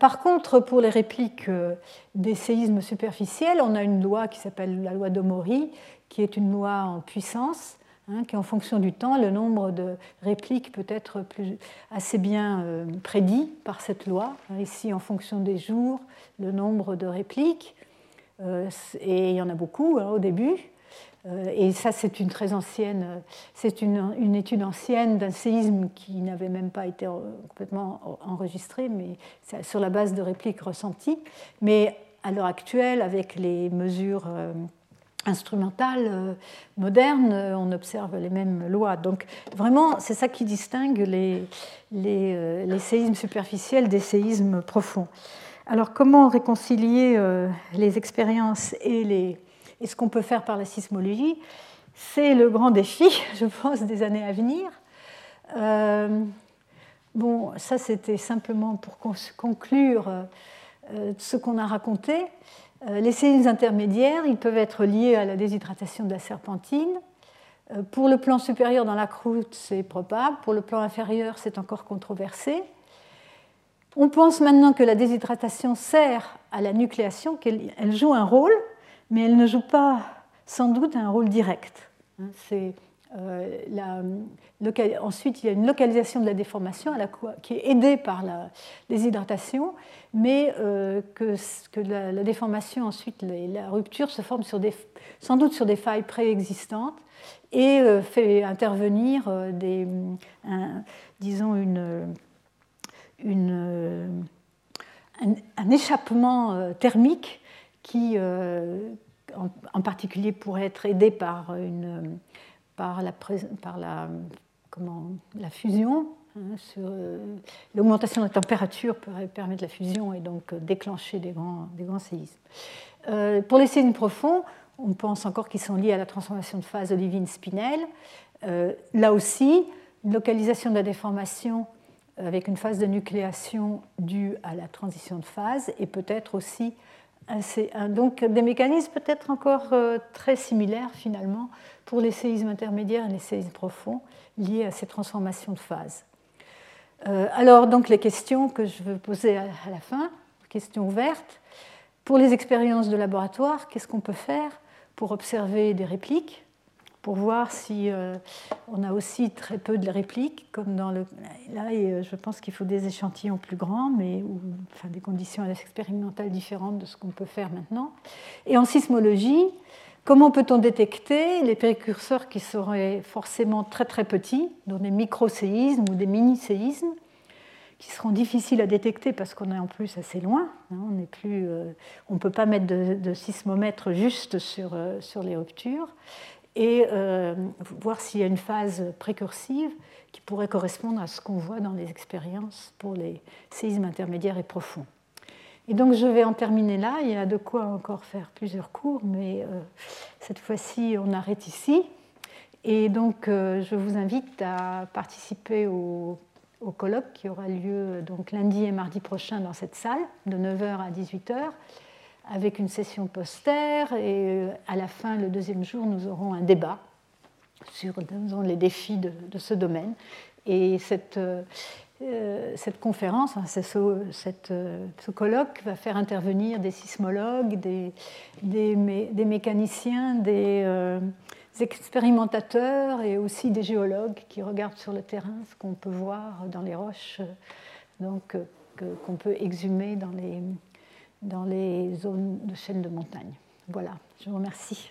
par contre, pour les répliques des séismes superficiels, on a une loi qui s'appelle la loi d'Omori, qui est une loi en puissance Hein, qui en fonction du temps, le nombre de répliques peut être assez bien euh, prédit par cette loi. Ici, en fonction des jours, le nombre de répliques, euh, et il y en a beaucoup hein, au début. Euh, et ça, c'est une une, étude ancienne d'un séisme qui n'avait même pas été complètement enregistré, mais sur la base de répliques ressenties. Mais à l'heure actuelle, avec les mesures instrumentale euh, moderne, euh, on observe les mêmes lois. Donc vraiment, c'est ça qui distingue les, les, euh, séismes superficiels des séismes profonds. Alors comment réconcilier les expériences et, les, et ce qu'on peut faire par la sismologie? C'est le grand défi, je pense, des années à venir. bon, ça c'était simplement pour conclure ce qu'on a raconté. Euh, les séismes intermédiaires, ils peuvent être liés à la déshydratation de la serpentine. Euh, pour le plan supérieur dans la croûte, c'est probable. Pour le plan inférieur, c'est encore controversé. On pense maintenant que la déshydratation sert à la nucléation, qu'elle joue un rôle, mais elle ne joue pas sans doute un rôle direct. Hein, c'est euh, ensuite, il y a une localisation de la déformation qui est aidée par la déshydratation, mais euh, que, la, déformation, ensuite, la, rupture se forme sans doute sur des failles préexistantes et euh, fait intervenir des, disons une, un, échappement thermique qui, en, particulier, pourrait être aidé par une par la, fusion. Hein, euh, l'augmentation de la température pourrait permettre la fusion et donc euh, déclencher des grands, séismes. Euh, pour les séismes profonds, on pense encore qu'ils sont liés à la transformation de phase olivine-spinel. là aussi, une localisation de la déformation avec une phase de nucléation due à la transition de phase et peut-être aussi des mécanismes peut-être encore très similaires finalement pour les séismes intermédiaires et les séismes profonds liés à ces transformations de phase. Euh, alors, donc, les questions que je veux poser à la fin, questions ouvertes. Pour les expériences de laboratoire, qu'est-ce qu'on peut faire pour observer des répliques, pour voir si euh, on a aussi très peu de répliques, comme dans le. Là, euh, je pense qu'il faut des échantillons plus grands, mais enfin, des conditions expérimentales différentes de ce qu'on peut faire maintenant. Et en sismologie, Comment peut-on détecter les précurseurs qui seraient forcément très très petits, dont des micro-séismes ou des mini-séismes, qui seront difficiles à détecter parce qu'on est en plus assez loin. Hein, euh, on ne peut pas mettre de, sismomètre juste sur, euh, sur les ruptures, et euh, voir s'il y a une phase précursive qui pourrait correspondre à ce qu'on voit dans les expériences pour les séismes intermédiaires et profonds. Et donc je vais en terminer là. Il y a de quoi encore faire plusieurs cours, mais euh, cette fois-ci on arrête ici. Et donc euh, je vous invite à participer au, colloque qui aura lieu donc lundi et mardi prochain dans cette salle de 9h à 18h avec une session poster et euh, à la fin, le deuxième jour, nous aurons un débat sur les défis de, de ce domaine. Et cette, cette conférence, hein, euh, ce, colloque va faire intervenir des sismologues, des, mécaniciens, des, euh, expérimentateurs et aussi des géologues qui regardent sur le terrain ce qu'on peut voir dans les roches, donc qu'on peut exhumer dans les, dans les zones de chaînes de montagne. Voilà, je vous remercie.